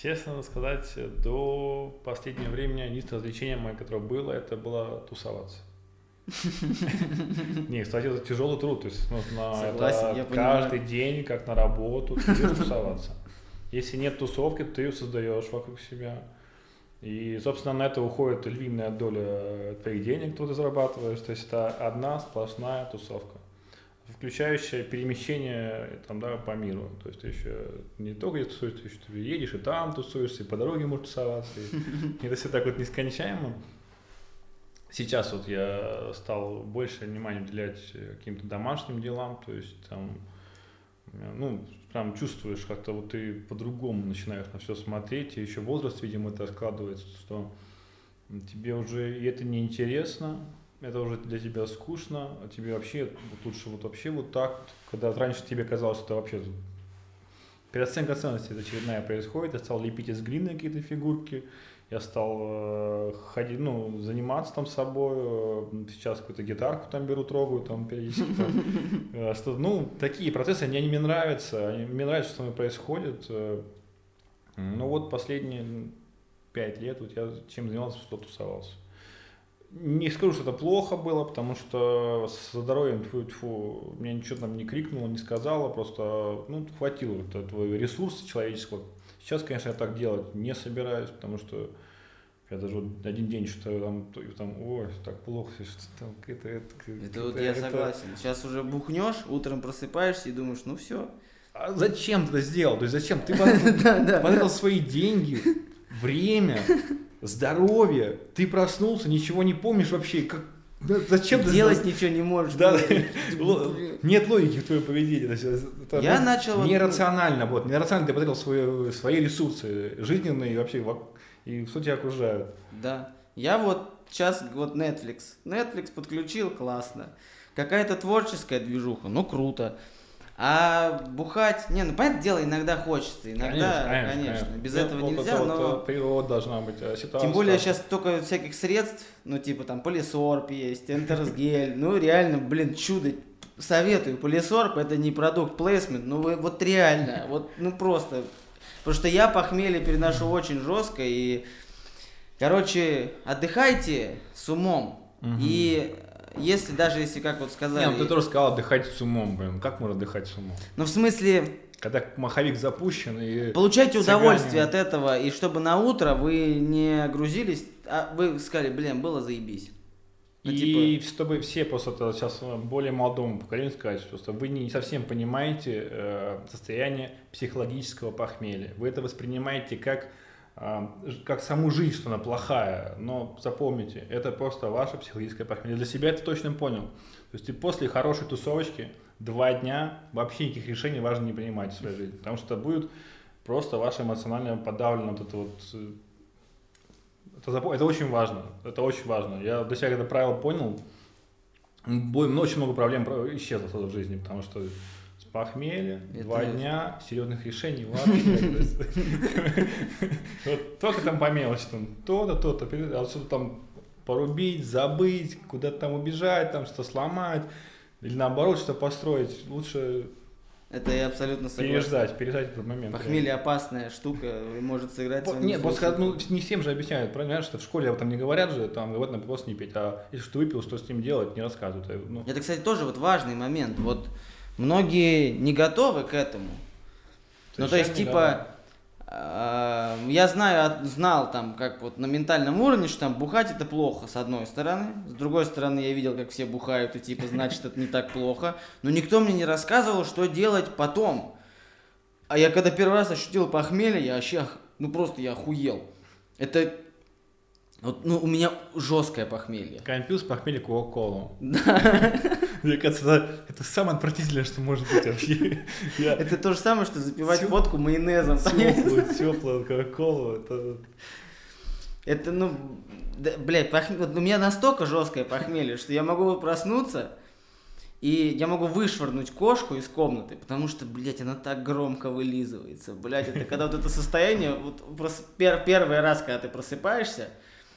Speaker 2: честно сказать, до последнего времени единственное развлечение мое, которое было, это было тусоваться. Не, кстати, это тяжелый труд, то есть нужно каждый день, как на работу, тусоваться. Если нет тусовки, ты ее создаешь вокруг себя. И, собственно, на это уходит львиная доля твоих денег, которые ты зарабатываешь. То есть это одна сплошная тусовка, включающая перемещение там, да, по миру. То есть ты еще не только где тусуешься, ты еще ты едешь и там тусуешься, и по дороге можешь тусоваться. И это все так вот нескончаемо. Сейчас вот я стал больше внимания уделять каким-то домашним делам, то есть там, ну, прям чувствуешь, как-то вот ты по-другому начинаешь на все смотреть, и еще возраст, видимо, это складывается, что тебе уже и это неинтересно, это уже для тебя скучно, а тебе вообще вот лучше вот вообще вот так, когда раньше тебе казалось, что это вообще переоценка ценностей очередная происходит, я стал лепить из глины какие-то фигурки, я стал э, ходить, ну, заниматься там собой, э, сейчас какую-то гитарку там беру, трогаю, там периодически. Там, *laughs* э, что, ну, такие процессы, они, они мне нравятся, они, мне нравится, что со мной происходит. Ну вот последние пять лет вот я чем занимался, что тусовался. Не скажу, что это плохо было, потому что со здоровьем тьфу, тьфу, меня ничего там не крикнуло, не сказала, просто ну, хватило этого ресурса человеческого, Сейчас, конечно, я так делать не собираюсь, потому что я даже вот один день что-то там, там, ой, так плохо, что там,
Speaker 1: это, это, это, это вот я это... согласен. Сейчас уже бухнешь, утром просыпаешься и думаешь, ну все,
Speaker 2: а зачем ты это сделал? То есть зачем? Ты *laughs* потратил свои деньги, время, *laughs* здоровье, ты проснулся, ничего не помнишь вообще, как,
Speaker 1: да, зачем ты делать ничего не можешь?
Speaker 2: Да, *laughs* нет логики в твоем поведении. Это
Speaker 1: я начал
Speaker 2: нерационально, вот, нерационально ты потратил свои, свои ресурсы жизненные и вообще и что тебя окружают.
Speaker 1: Да, я вот сейчас вот Netflix, Netflix подключил, классно. Какая-то творческая движуха, ну круто. А бухать, не, ну понятное дело, иногда хочется, иногда, конечно, конечно, конечно. без ну, этого вот нельзя, это, но... Вот,
Speaker 2: природа должна быть, а
Speaker 1: ситуация... Тем более сейчас столько всяких средств, ну типа там полисорб есть, энтерсгель, ну реально, блин, чудо, советую, полисорб это не продукт плейсмент, ну вы, вот реально, вот, ну просто, потому что я похмелье переношу очень жестко и, короче, отдыхайте с умом, угу. и если даже если, как вот сказали...
Speaker 2: Не, ну ты тоже сказал отдыхать с умом, блин. Как можно отдыхать с умом?
Speaker 1: Ну, в смысле...
Speaker 2: Когда маховик запущен и...
Speaker 1: Получайте цыгане... удовольствие от этого, и чтобы на утро вы не грузились, а вы сказали, блин, было заебись.
Speaker 2: Ну, и типа... чтобы все просто это сейчас более молодому поколению сказать, что вы не совсем понимаете э, состояние психологического похмелья. Вы это воспринимаете как как саму жизнь, что она плохая, но запомните, это просто ваша психологическая похмелье. Для себя это точно понял. То есть и после хорошей тусовочки два дня вообще никаких решений важно не принимать в своей жизни, потому что будет просто ваше эмоционально подавлено вот это вот э, это, это очень важно, это очень важно. Я для себя это правило понял, очень много проблем исчезло в жизни, потому что похмелье, это... два дня, серьезных решений вообще. Только *laughs* там по мелочи, там то-то, то-то, а что-то там порубить, забыть, куда-то там убежать, там что-то сломать, или наоборот что построить, лучше
Speaker 1: это я абсолютно согласен.
Speaker 2: Переждать, переждать этот момент.
Speaker 1: Похмелье опасная штука, может сыграть
Speaker 2: Нет, просто ну, не всем же объясняют, понимаешь, что в школе об этом не говорят же, там говорят, на просто не пить, а если ты выпил, что с ним делать, не рассказывают.
Speaker 1: Ну. Это, кстати, тоже вот важный момент. Вот многие не готовы к этому. ну, то есть, типа, э, я знаю, знал там, как вот на ментальном уровне, что там бухать это плохо, с одной стороны. С другой стороны, я видел, как все бухают, и типа, значит, это не так плохо. Но никто мне не рассказывал, что делать потом. А я когда первый раз ощутил похмелье, я вообще, ну просто я охуел. Это вот, ну, у меня жесткое похмелье.
Speaker 2: Компьютер похмелье Кока-Колу. Да. *laughs* Мне кажется, это, это самое отвратительное, что может быть вообще. *laughs*
Speaker 1: Я... Это то же самое, что запивать Теп... водку майонезом.
Speaker 2: Теплую, *laughs* теплую Кока-Колу. Это...
Speaker 1: это, ну, да, блядь, пох... вот у меня настолько жесткое похмелье, что я могу проснуться, и я могу вышвырнуть кошку из комнаты, потому что, блядь, она так громко вылизывается. Блядь, это когда вот это состояние, вот просто пер, первый раз, когда ты просыпаешься,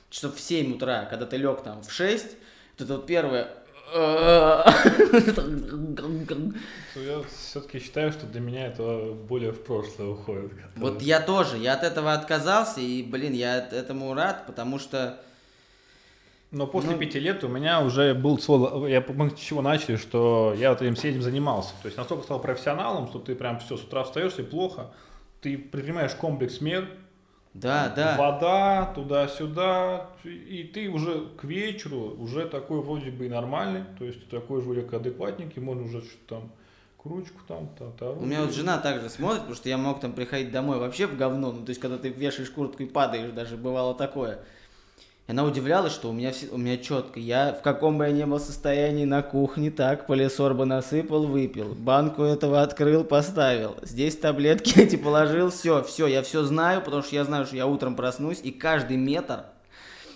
Speaker 1: часов в 7 утра, когда ты лег там в 6, то это вот первое... Я
Speaker 2: все-таки считаю, что для меня это более в прошлое уходит.
Speaker 1: Вот я тоже, я от этого отказался, и, блин, я этому рад, потому что...
Speaker 2: Но после ну, пяти лет у меня уже был свой, я мы с чего начали, что я вот этим всем занимался. То есть настолько стал профессионалом, что ты прям все с утра встаешь и плохо, ты принимаешь комплекс мер,
Speaker 1: да, да.
Speaker 2: Вода туда-сюда, и ты уже к вечеру уже такой вроде бы и нормальный, то есть такой же вроде адекватненький, можно уже что-то там кручку там, та, та,
Speaker 1: У меня вот жена также смотрит, потому что я мог там приходить домой вообще в говно, ну то есть когда ты вешаешь куртку и падаешь, даже бывало такое. И она удивлялась, что у меня, все, у меня четко. Я в каком бы я ни был состоянии на кухне, так, полисорба насыпал, выпил. Банку этого открыл, поставил. Здесь таблетки *laughs* эти положил, все, все, я все знаю, потому что я знаю, что я утром проснусь, и каждый метр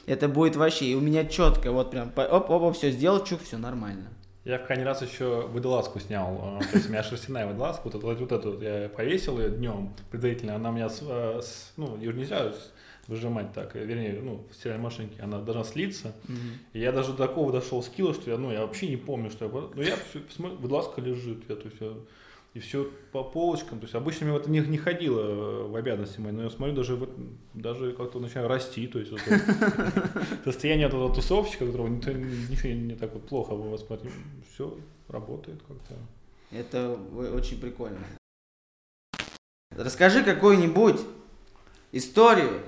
Speaker 1: это будет вообще. И у меня четко, вот прям, оп, оп, оп, все сделал, чук, все нормально.
Speaker 2: Я в крайний раз еще водолазку снял. Э, то есть у меня шерстяная водолазка, вот, вот, вот эту я повесил ее днем предварительно. Она у меня, э, ну, ее нельзя выжимать так, э, вернее, ну, в стиральной машинке, она должна слиться. Mm-hmm. И я даже до такого дошел скилла, что я, ну, я вообще не помню, что я... Ну, я смотрю, выдласка лежит, я, то есть, я, и все по полочкам. То есть, обычно мне это не, не ходило э, в обязанности мои, но я смотрю, даже, даже как-то начинаю расти, то есть, вот, *laughs* состояние этого тусовщика, которого не, не, так вот плохо вы смотрите, все работает как-то.
Speaker 1: Это очень прикольно. Расскажи какую-нибудь историю,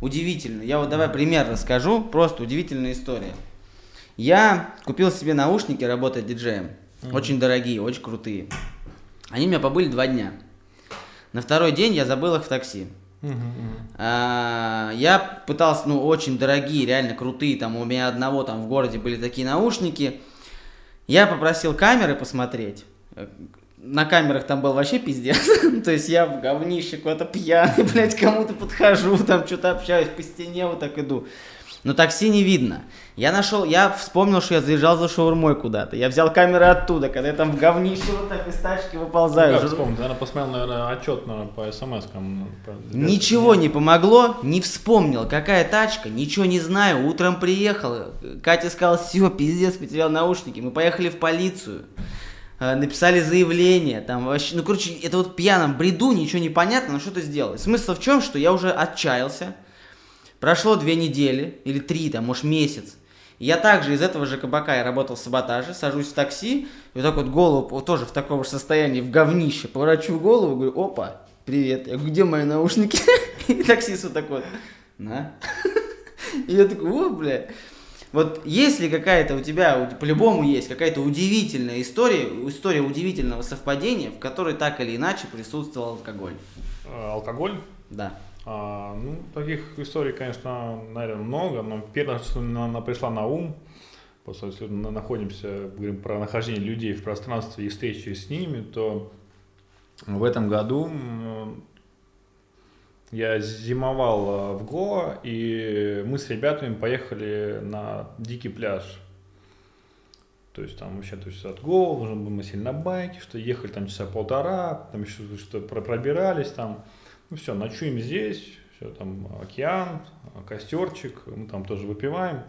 Speaker 1: удивительно. Я вот давай пример расскажу, просто удивительная история. Я купил себе наушники, работать диджеем. Mm-hmm. Очень дорогие, очень крутые. Они у меня побыли два дня. На второй день я забыл их в такси. А, я пытался, ну, очень дорогие, реально крутые, там у меня одного там в городе были такие наушники. Я попросил камеры посмотреть. На камерах там был вообще пиздец. *laughs* То есть я в говнище куда-то пьяный, *laughs* блядь, кому-то подхожу, там что-то общаюсь, по стене вот так иду. Но такси не видно. Я нашел, я вспомнил, что я заезжал за шаурмой куда-то. Я взял камеры оттуда, когда я там в говнище вот так из тачки выползаю.
Speaker 2: Ну, как вспомнил? Наверное, посмотрел, наверное, отчет наверное, по смс-кам.
Speaker 1: Ничего не помогло, не вспомнил, какая тачка, ничего не знаю. Утром приехал, Катя сказала, все, пиздец, потерял наушники. Мы поехали в полицию написали заявление, там вообще, ну, короче, это вот пьяном бреду, ничего не понятно, но что-то сделали. Смысл в чем, что я уже отчаялся, прошло две недели, или три, там, может, месяц, я также из этого же кабака я работал в саботаже, сажусь в такси, и вот так вот голову, вот тоже в таком же состоянии, в говнище, поворачиваю голову, говорю, опа, привет, я говорю, где мои наушники? *laughs* И таксист вот такой, на. *laughs* И я такой, о, бля. Вот если какая-то у тебя, по-любому есть какая-то удивительная история, история удивительного совпадения, в которой так или иначе присутствовал алкоголь.
Speaker 2: А, алкоголь?
Speaker 1: Да.
Speaker 2: А, ну, таких историй, конечно, наверное, много, но первое, что она пришла на ум, просто если мы находимся, говорим про нахождение людей в пространстве и встречи с ними, то в этом году я зимовал а, в Гоа, и мы с ребятами поехали на дикий пляж. То есть там вообще, то есть от Гоа нужно было мы сели на байке, что ехали там часа полтора, там еще что пробирались там. Ну все, ночуем здесь, все там океан, костерчик, мы там тоже выпиваем.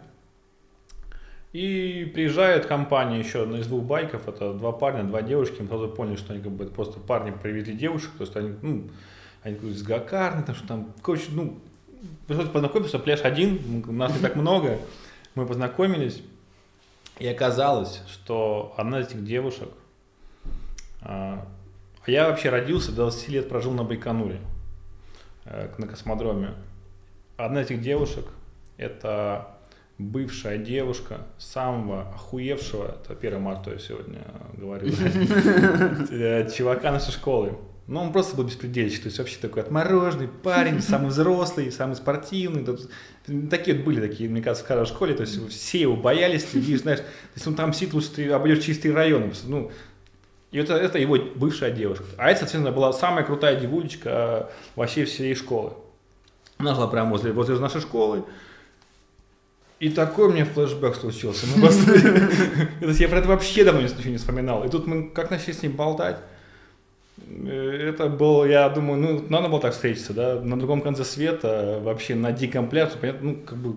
Speaker 2: И приезжает компания еще одна из двух байков, это два парня, два девушки, мы сразу поняли, что они как бы просто парни привезли девушек, то есть они, ну, они с гакарны, там что там, короче, ну, пришлось пляж один, нас не так много, мы познакомились, и оказалось, что одна из этих девушек, а я вообще родился, до 20 лет прожил на Байконуре. Э, на космодроме. Одна из этих девушек – это бывшая девушка самого охуевшего, это 1 марта я сегодня говорю, *laughs* э, чувака нашей школы. Ну, он просто был беспредельщик, то есть вообще такой отмороженный парень, *laughs* самый взрослый, самый спортивный. Такие вот были такие, мне кажется, в каждой школе, то есть все его боялись, видишь, знаешь, то есть он там сидит, ты обойдешь чистые районы, ну, и это, это его бывшая девушка. А это, соответственно, была самая крутая девулечка вообще всей школы. Она жила прямо возле, возле нашей школы. И такой у меня флешбэк случился. Мы *laughs* Я про это вообще давно ничего не вспоминал. И тут мы как начали с ним болтать. Э, это было, я думаю, ну, надо было так встретиться, да, на другом конце света, вообще на диком пляже, понятно, ну, как бы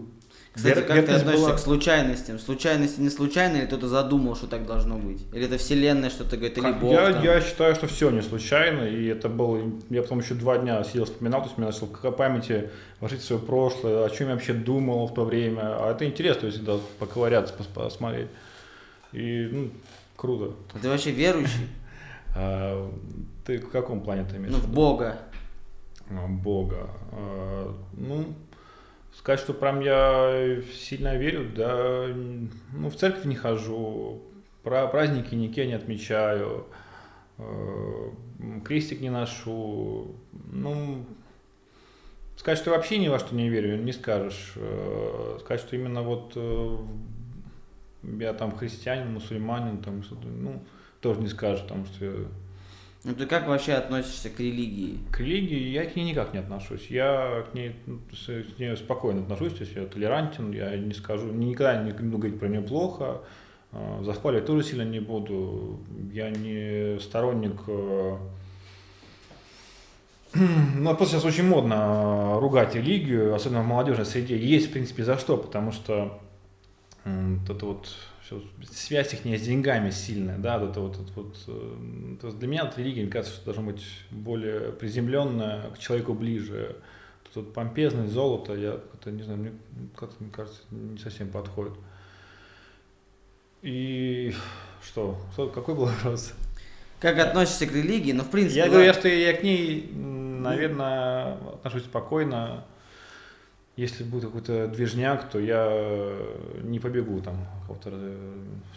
Speaker 1: кстати, Вер, как ты относишься была... к случайностям? Случайности не случайно, или кто-то задумал, что так должно быть? Или это вселенная что-то говорит, или Бог?
Speaker 2: Я, я считаю, что все не случайно, и это было... Я потом еще два дня сидел, вспоминал, то есть мне начал в памяти ложить свое прошлое, о чем я вообще думал в то время. А это интересно, то есть всегда поковыряться, посмотреть. И, ну, круто.
Speaker 1: А ты вообще верующий? *laughs*
Speaker 2: А, ты в каком плане ты имеешь?
Speaker 1: Ну, в Бога.
Speaker 2: А, Бога. Ну, Сказать, что прям я сильно верю, да, ну, в церковь не хожу, про праздники никакие не отмечаю, э, крестик не ношу, ну, сказать, что вообще ни во что не верю, не скажешь. Сказать, что именно вот э, я там христианин, мусульманин, там что-то, ну, тоже не скажешь, потому что
Speaker 1: ну ты как вообще относишься к религии?
Speaker 2: К религии я к ней никак не отношусь. Я к ней, ну, к ней спокойно отношусь, то есть я толерантен, я не скажу, никогда не буду говорить про нее плохо, а, захваливать тоже сильно не буду. Я не сторонник э, *clears throat* ну, просто сейчас очень модно ругать религию, особенно в молодежной среде. Есть, в принципе, за что, потому что это вот все, связь их не с деньгами сильная, да, вот это вот, это вот э, то есть для меня вот религия, мне кажется, что должна быть более приземленная, к человеку ближе. Тут вот помпезность, золото, я это не знаю, мне как-то, мне кажется, не совсем подходит. И что? что какой был вопрос?
Speaker 1: Как относишься к религии? Ну, в принципе...
Speaker 2: Я говорю, что я к ней, наверное, отношусь спокойно. Если будет какой-то движняк, то я не побегу там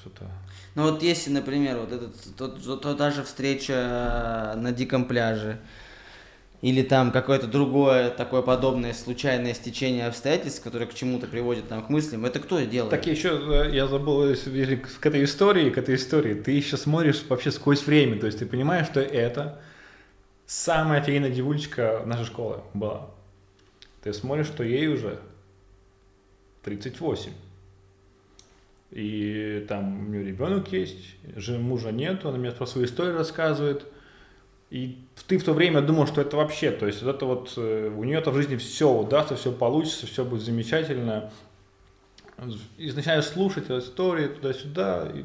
Speaker 2: что-то.
Speaker 1: Ну вот если, например, вот этот, тот, тот, тот, та же встреча на диком пляже, или там какое-то другое такое подобное случайное стечение обстоятельств, которое к чему-то приводит там к мыслям, это кто делает?
Speaker 2: Так еще я забыл к этой истории, к этой истории, ты еще смотришь вообще сквозь время, то есть ты понимаешь, что это самая офигенная девулечка нашей школы была. Ты смотришь, что ей уже 38. И там у нее ребенок есть, мужа нет, она мне про свою историю рассказывает – и ты в то время думал, что это вообще, то есть вот это вот, э, у нее-то в жизни все удастся, все получится, все будет замечательно. И начинаешь слушать эту историю туда-сюда, и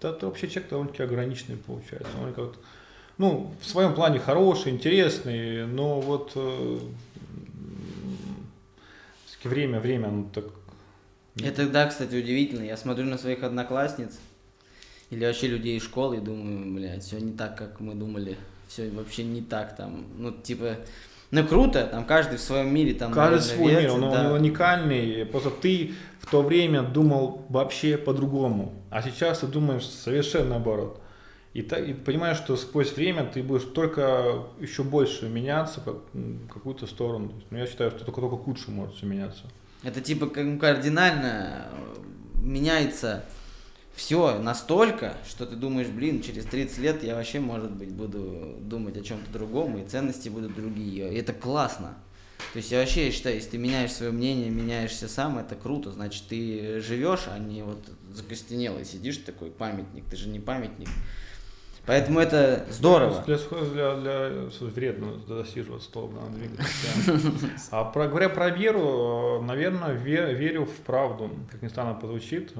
Speaker 2: это вообще человек довольно-таки ограниченный получается. Он как ну, в своем плане хороший, интересный, но вот э, время, время, ну так...
Speaker 1: Это, да, кстати, удивительно. Я смотрю на своих одноклассниц или вообще людей из школы и думаю, блядь, все не так, как мы думали все вообще не так там, ну, типа, ну, круто, там каждый в своем мире там,
Speaker 2: Каждый наверное, свой вертит, мир, он, да. он уникальный, просто ты в то время думал вообще по-другому, а сейчас ты думаешь совершенно наоборот. И, так, и понимаешь, что сквозь время ты будешь только еще больше меняться в какую-то сторону. Ну, я считаю, что только, только к лучшему может все меняться.
Speaker 1: Это типа кардинально меняется все настолько, что ты думаешь, блин, через 30 лет я вообще, может быть, буду думать о чем-то другом, и ценности будут другие. И это классно. То есть я вообще считаю, если ты меняешь свое мнение, меняешься сам, это круто. Значит, ты живешь, а не вот закостенелый сидишь такой памятник. Ты же не памятник. Поэтому это здорово.
Speaker 2: Для, для, для, вредно досиживать стол, надо двигаться. А про, говоря про веру, наверное, верю в правду. Как ни странно прозвучит.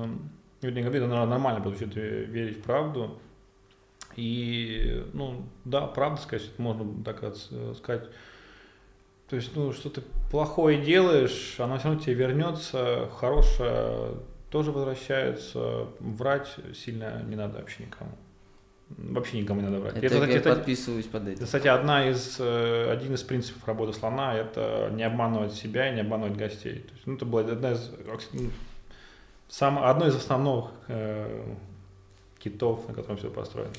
Speaker 2: Вернее, говорит, это нормально звучит верить в правду. И, ну, да, правда сказать, можно так сказать. То есть, ну, что ты плохое делаешь, оно все равно тебе вернется, хорошее тоже возвращается. Врать сильно не надо вообще никому. Вообще никому не надо врать.
Speaker 1: Это, это, я это, подписываюсь под этим.
Speaker 2: Кстати, одна из, э, один из принципов работы слона – это не обманывать себя и не обманывать гостей. То есть, ну, это была одна из ну, сам, одно из основных э, китов, на котором все построено.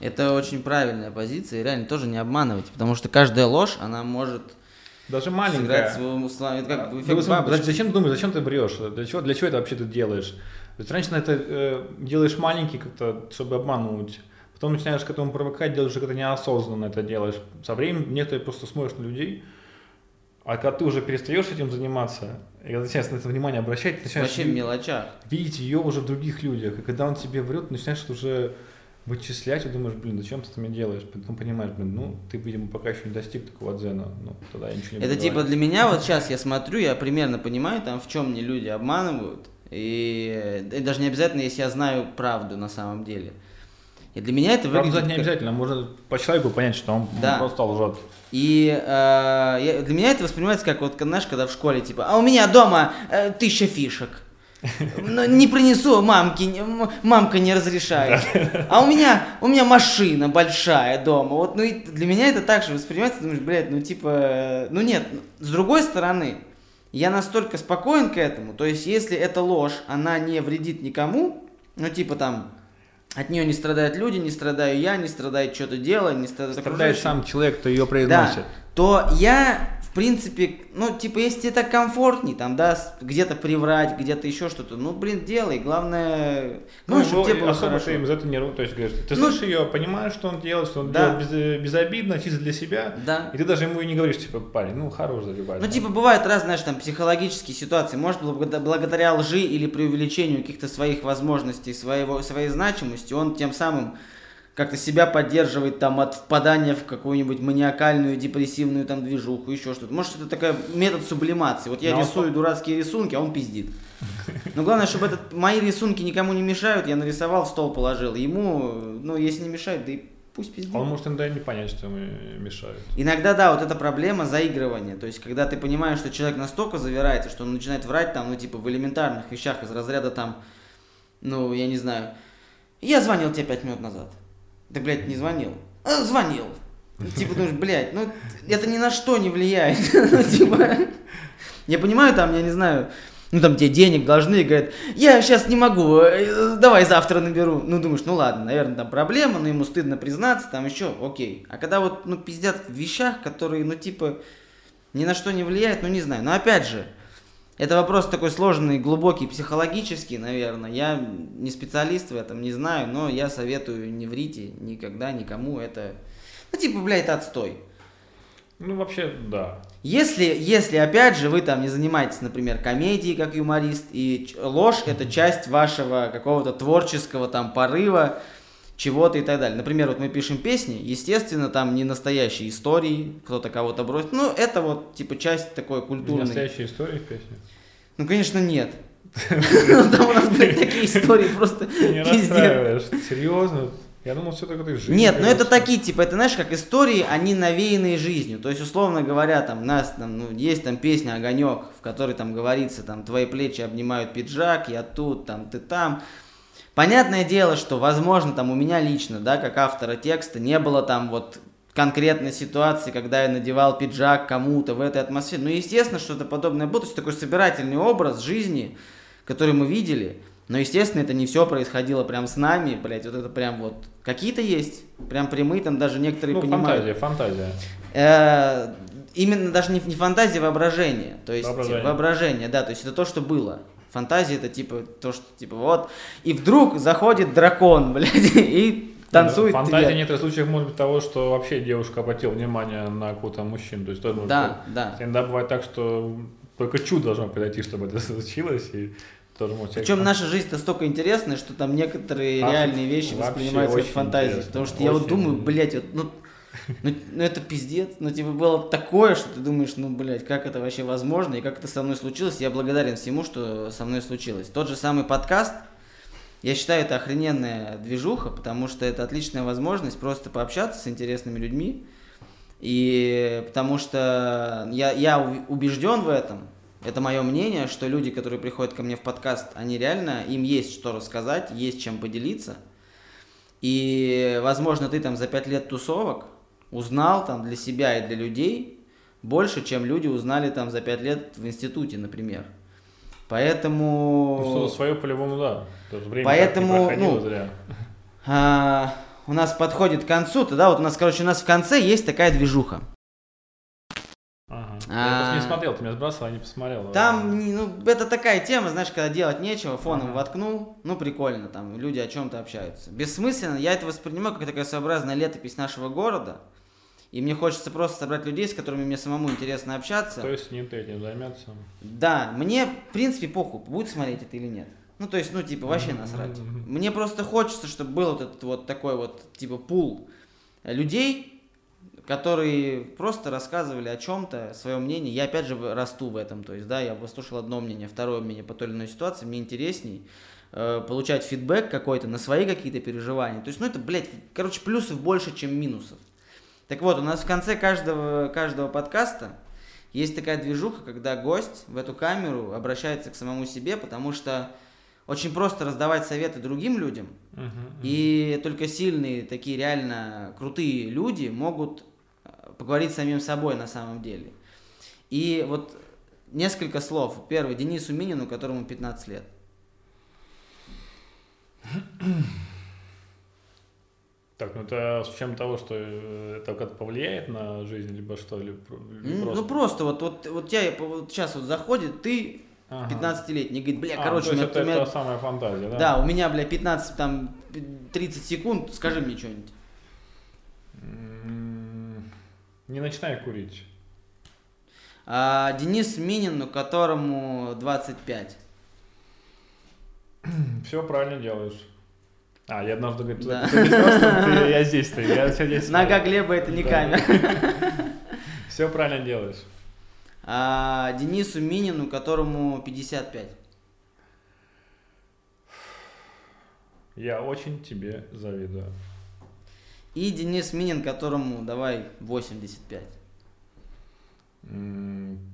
Speaker 1: Это очень правильная позиция, и реально тоже не обманывайте, потому что каждая ложь, она может
Speaker 2: даже маленькая.
Speaker 1: Своему, это как
Speaker 2: а, эффект ну, зачем ты думаешь, зачем ты врешь? Для чего, для чего это вообще ты делаешь? То есть раньше это э, делаешь маленький как-то, чтобы обмануть. Потом начинаешь к этому привыкать, делаешь как-то неосознанно это делаешь. Со временем некоторые просто смотришь на людей, а когда ты уже перестаешь этим заниматься, и когда начинаешь на это внимание обращать, ты начинаешь
Speaker 1: Вообще мелочах.
Speaker 2: видеть ее уже в других людях. И когда он тебе врет, ты начинаешь уже вычислять и думаешь, блин, зачем ты это мне делаешь? Потом понимаешь, блин, ну, ты, видимо, пока еще не достиг такого дзена, ну, тогда я ничего не
Speaker 1: Это типа для меня, вот сейчас я смотрю, я примерно понимаю, там, в чем мне люди обманывают, и, и даже не обязательно, если я знаю правду на самом деле. И для меня это
Speaker 2: выглядит... Правда, не обязательно, можно по человеку понять, что он, да. просто лжет.
Speaker 1: И э, для меня это воспринимается как вот, знаешь, когда в школе, типа, а у меня дома э, тысяча фишек. Но не принесу, мамки, мамка не разрешает. А у меня, у меня машина большая дома. Вот, ну и для меня это так же воспринимается, думаешь, блядь, ну типа, ну нет. С другой стороны, я настолько спокоен к этому, то есть если эта ложь, она не вредит никому, ну типа там, от нее не страдают люди, не страдаю я, не страдает что-то дело, не страдает
Speaker 2: Страдает сам человек, кто ее произносит. Да,
Speaker 1: то я в принципе, ну, типа, если тебе так комфортней, там, да, где-то приврать, где-то еще что-то, ну, блин, делай, главное,
Speaker 2: ну, ну чтобы тебе было особо хорошо. ты им за это не то есть, говоришь, ты ну, слышишь ее, понимаешь, что он делает, что он да. делает без, безобидно, чисто для себя,
Speaker 1: да.
Speaker 2: и ты даже ему и не говоришь, типа, парень, ну, хорош заливать.
Speaker 1: Ну, типа, бывают разные, знаешь, там, психологические ситуации, может, благодаря лжи или преувеличению каких-то своих возможностей, своего, своей значимости, он тем самым как-то себя поддерживает там от впадания в какую-нибудь маниакальную, депрессивную там движуху, еще что-то. Может, это такой метод сублимации. Вот я Но рисую дурацкие рисунки, а он пиздит. Но главное, чтобы этот, мои рисунки никому не мешают, я нарисовал, в стол положил. Ему, ну, если не мешает, да и пусть пиздит.
Speaker 2: Он может иногда не понять, что ему мешает.
Speaker 1: Иногда, да, вот эта проблема заигрывания. То есть, когда ты понимаешь, что человек настолько завирается, что он начинает врать там, ну, типа, в элементарных вещах из разряда там, ну, я не знаю, я звонил тебе пять минут назад. Да, блядь, не звонил. А, звонил. Типа думаешь, блядь, ну это ни на что не влияет. *laughs* ну, типа, Я понимаю, там, я не знаю, ну там тебе денег должны, говорят, я сейчас не могу, э, давай завтра наберу. Ну думаешь, ну ладно, наверное, там проблема, но ему стыдно признаться, там еще, окей. А когда вот, ну, пиздят в вещах, которые, ну, типа, ни на что не влияют, ну, не знаю. Но опять же, это вопрос такой сложный, глубокий, психологический, наверное. Я не специалист в этом, не знаю, но я советую не врите никогда никому. Это, ну, типа, блядь, отстой.
Speaker 2: Ну, вообще, да.
Speaker 1: Если, если, опять же, вы там не занимаетесь, например, комедией как юморист, и ложь это часть вашего какого-то творческого там порыва, чего-то и так далее. Например, вот мы пишем песни, естественно, там не настоящие истории, кто-то кого-то бросит. Ну, это вот, типа, часть такой культурной.
Speaker 2: Настоящие истории в песне?
Speaker 1: Ну, конечно, нет. *laughs* Там у нас, блядь, такие истории просто
Speaker 2: Не расстраиваешь. Серьезно? Я думал, все так жизнь.
Speaker 1: Нет, но это такие, типа, это знаешь, как истории, они навеянные жизнью. То есть, условно говоря, там, у нас там, ну, есть там песня Огонек, в которой там говорится, там, твои плечи обнимают пиджак, я тут, там, ты там. Понятное дело, что, возможно, там у меня лично, да, как автора текста, не было там вот конкретной ситуации, когда я надевал пиджак кому-то в этой атмосфере. Ну, естественно, что-то подобное было. То есть такой собирательный образ жизни, который мы видели. Но, естественно, это не все происходило прям с нами, блядь, вот это прям вот... Какие-то есть, прям прямые, там даже некоторые
Speaker 2: ну,
Speaker 1: понимают.
Speaker 2: фантазия, фантазия.
Speaker 1: Э, именно даже не, не фантазия, воображение. То есть воображение. воображение, да, то есть это то, что было. Фантазия это типа то, что типа вот. И вдруг заходит дракон, *laughs* блядь, и танцует.
Speaker 2: Фантазия в некоторых случаях может быть того, что вообще девушка обратила внимание на какого-то мужчину. То есть тоже
Speaker 1: да, да.
Speaker 2: Иногда бывает так, что только чудо должно произойти, чтобы это *laughs* случилось. И тоже может
Speaker 1: Причем наша жизнь настолько интересная, что там некоторые а, реальные вещи воспринимаются как фантазии. Потому что я вот думаю, блядь, вот, ну, ну, ну это пиздец. Ну, типа, было такое, что ты думаешь, ну, блядь, как это вообще возможно, и как это со мной случилось. Я благодарен всему, что со мной случилось. Тот же самый подкаст, я считаю, это охрененная движуха, потому что это отличная возможность просто пообщаться с интересными людьми. И потому что я, я убежден в этом, это мое мнение, что люди, которые приходят ко мне в подкаст, они реально, им есть что рассказать, есть чем поделиться. И, возможно, ты там за пять лет тусовок узнал там для себя и для людей больше, чем люди узнали там за пять лет в институте, например. Поэтому...
Speaker 2: Ну, свое по-любому, да.
Speaker 1: Время Поэтому, ну, зря. А, у нас подходит к концу, тогда вот у нас, короче, у нас в конце есть такая движуха.
Speaker 2: Я не смотрел, ты меня сбрасывал, я не посмотрел.
Speaker 1: Там, ну, это такая тема, знаешь, когда делать нечего, фоном ага. воткнул, ну, прикольно, там, люди о чем-то общаются. Бессмысленно, я это воспринимаю как такая своеобразная летопись нашего города, и мне хочется просто собрать людей, с которыми мне самому интересно общаться.
Speaker 2: То есть не ты этим займется?
Speaker 1: Да, мне, в принципе, похуй, будет смотреть это или нет. Ну, то есть, ну, типа, вообще насрать. Мне просто хочется, чтобы был вот этот вот такой вот, типа, пул людей, которые просто рассказывали о чем-то, свое мнение. Я опять же расту в этом, то есть, да, я послушал одно мнение, второе мнение по той или иной ситуации, мне интересней э, получать фидбэк какой-то на свои какие-то переживания. То есть, ну это, блядь, короче, плюсов больше, чем минусов. Так вот, у нас в конце каждого, каждого подкаста есть такая движуха, когда гость в эту камеру обращается к самому себе, потому что очень просто раздавать советы другим людям, uh-huh, uh-huh. и только сильные, такие реально крутые люди могут поговорить с самим собой на самом деле. И вот несколько слов. Первый, Денису Минину, которому 15 лет. *clears throat*
Speaker 2: Так, ну это с чем того, что э, это как-то повлияет на жизнь, либо что, либо,
Speaker 1: либо просто? Ну просто вот, вот, вот я вот сейчас вот заходит, ты ага. 15-летний, говорит, бля, а, короче,
Speaker 2: то есть это,
Speaker 1: меня...
Speaker 2: это самая фантазия, да?
Speaker 1: Да, у меня, бля, 15, там, 30 секунд, скажи мне что-нибудь.
Speaker 2: Не начинай курить.
Speaker 1: А, Денис Минин, которому 25.
Speaker 2: Все правильно делаешь. А, я однажды говорю, да. я здесь ты, я *laughs* здесь.
Speaker 1: Нога Глеба это не камера. *laughs*
Speaker 2: Все правильно делаешь.
Speaker 1: А, Денису Минину, которому 55.
Speaker 2: Я очень тебе завидую.
Speaker 1: И Денис Минин, которому, давай, 85.
Speaker 2: М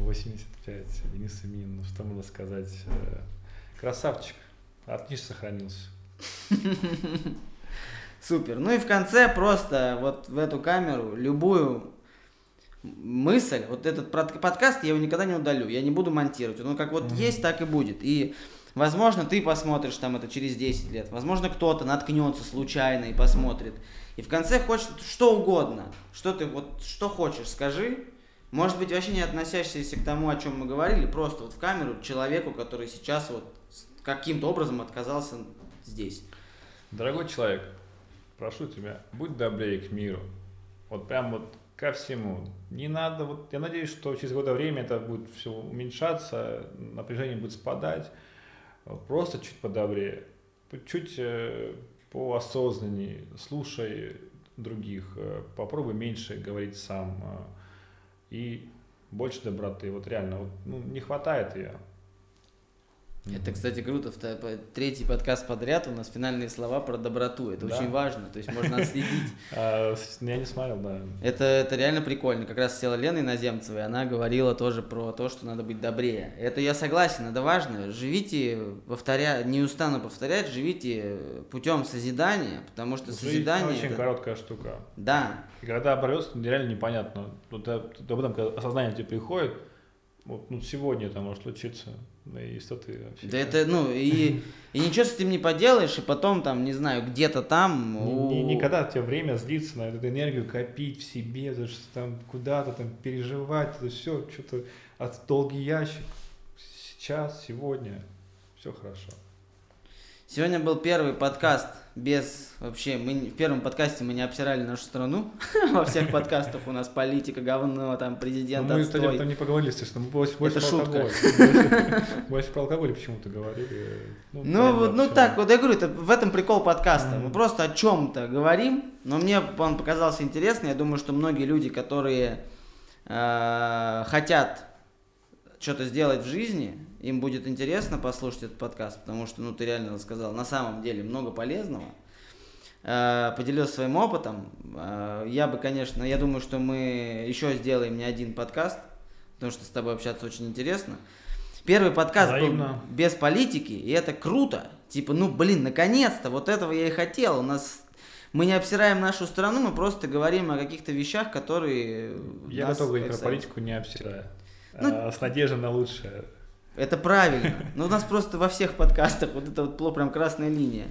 Speaker 2: 85, Денис Именин, ну что можно сказать, э, красавчик, отлично сохранился. *laughs*
Speaker 1: Супер. Ну и в конце просто вот в эту камеру любую мысль, вот этот подкаст я его никогда не удалю, я не буду монтировать, он как вот mm-hmm. есть, так и будет. И Возможно, ты посмотришь там это через 10 лет. Возможно, кто-то наткнется случайно и посмотрит. И в конце хочет что угодно. Что ты вот что хочешь, скажи. Может быть, вообще не относящийся к тому, о чем мы говорили, просто вот в камеру человеку, который сейчас вот каким-то образом отказался здесь.
Speaker 2: Дорогой человек, прошу тебя, будь добрее к миру. Вот прям вот ко всему. Не надо, вот я надеюсь, что через какое-то время это будет все уменьшаться, напряжение будет спадать. Просто чуть подобрее, чуть э, поосознаннее, слушай других, э, попробуй меньше говорить сам э, и больше доброты. Вот реально, вот, ну, не хватает ее.
Speaker 1: Это, кстати, круто. Третий подкаст подряд у нас финальные слова про доброту. Это да. очень важно. То есть можно отследить. *laughs*
Speaker 2: А, я не смотрел, да.
Speaker 1: Это, это реально прикольно. Как раз села Лена Иноземцева, и она говорила тоже про то, что надо быть добрее. Это я согласен, это важно. Живите, повторя... не устану повторять, живите путем созидания, потому что Жизнь созидание...
Speaker 2: очень это... короткая штука.
Speaker 1: Да.
Speaker 2: И когда оборвется, реально непонятно. Вот об этом, осознание тебе приходит, вот ну, сегодня это может случиться и что ты вообще...
Speaker 1: Да это, ну, и, и ничего с этим не поделаешь, и потом там, не знаю, где-то там...
Speaker 2: У... Не, никогда у тебя время злиться на эту энергию, копить в себе, то, что там куда-то там переживать, это все, что-то от долгий ящик. Сейчас, сегодня, все хорошо.
Speaker 1: Сегодня был первый подкаст без вообще, мы в первом подкасте мы не обсирали нашу страну, *laughs* во всех подкастах у нас политика, говно, там президент
Speaker 2: ну, Мы, кстати, там не поговорили, естественно, мы больше, больше
Speaker 1: Это
Speaker 2: про
Speaker 1: шутка.
Speaker 2: алкоголь. Больше про алкоголь почему-то говорили.
Speaker 1: Ну, ну, вот, ну так, вот я говорю, в этом прикол подкаста. Мы просто о чем-то говорим, но мне он показался интересный. Я думаю, что многие люди, которые э, хотят что-то сделать в жизни, им будет интересно послушать этот подкаст, потому что, ну, ты реально рассказал на самом деле много полезного. Э, поделился своим опытом. Э, я бы, конечно, я думаю, что мы еще сделаем не один подкаст, потому что с тобой общаться очень интересно. Первый подкаст Взаимно. был без политики, и это круто. Типа, ну, блин, наконец-то, вот этого я и хотел. У нас мы не обсираем нашу страну, мы просто говорим о каких-то вещах, которые...
Speaker 2: Я готов говорить про политику, не обсирая. Ну, а, с надеждой на лучшее.
Speaker 1: Это правильно. Но у нас просто во всех подкастах вот это вот прям красная линия.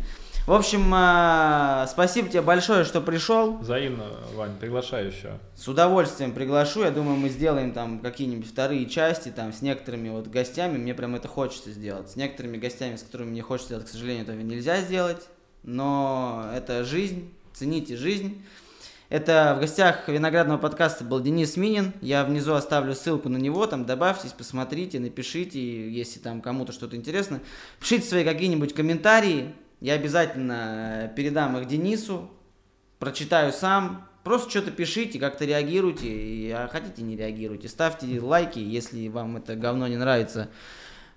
Speaker 1: В общем, а, спасибо тебе большое, что пришел.
Speaker 2: Взаимно, Вань, приглашаю еще.
Speaker 1: С удовольствием приглашу. Я думаю, мы сделаем там какие-нибудь вторые части там с некоторыми вот гостями. Мне прям это хочется сделать. С некоторыми гостями, с которыми мне хочется сделать, к сожалению, этого нельзя сделать. Но это жизнь. Цените жизнь. Это в гостях виноградного подкаста был Денис Минин. Я внизу оставлю ссылку на него, там добавьтесь, посмотрите, напишите, если там кому-то что-то интересно. Пишите свои какие-нибудь комментарии, я обязательно передам их Денису, прочитаю сам. Просто что-то пишите, как-то реагируйте, а хотите не реагируйте. Ставьте лайки, если вам это говно не нравится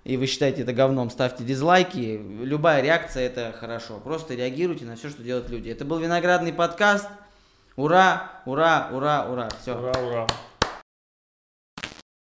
Speaker 1: и вы считаете это говном, ставьте дизлайки. Любая реакция это хорошо. Просто реагируйте на все, что делают люди. Это был виноградный подкаст. Ура, ура, ура, ура. Все.
Speaker 2: Ура, ура.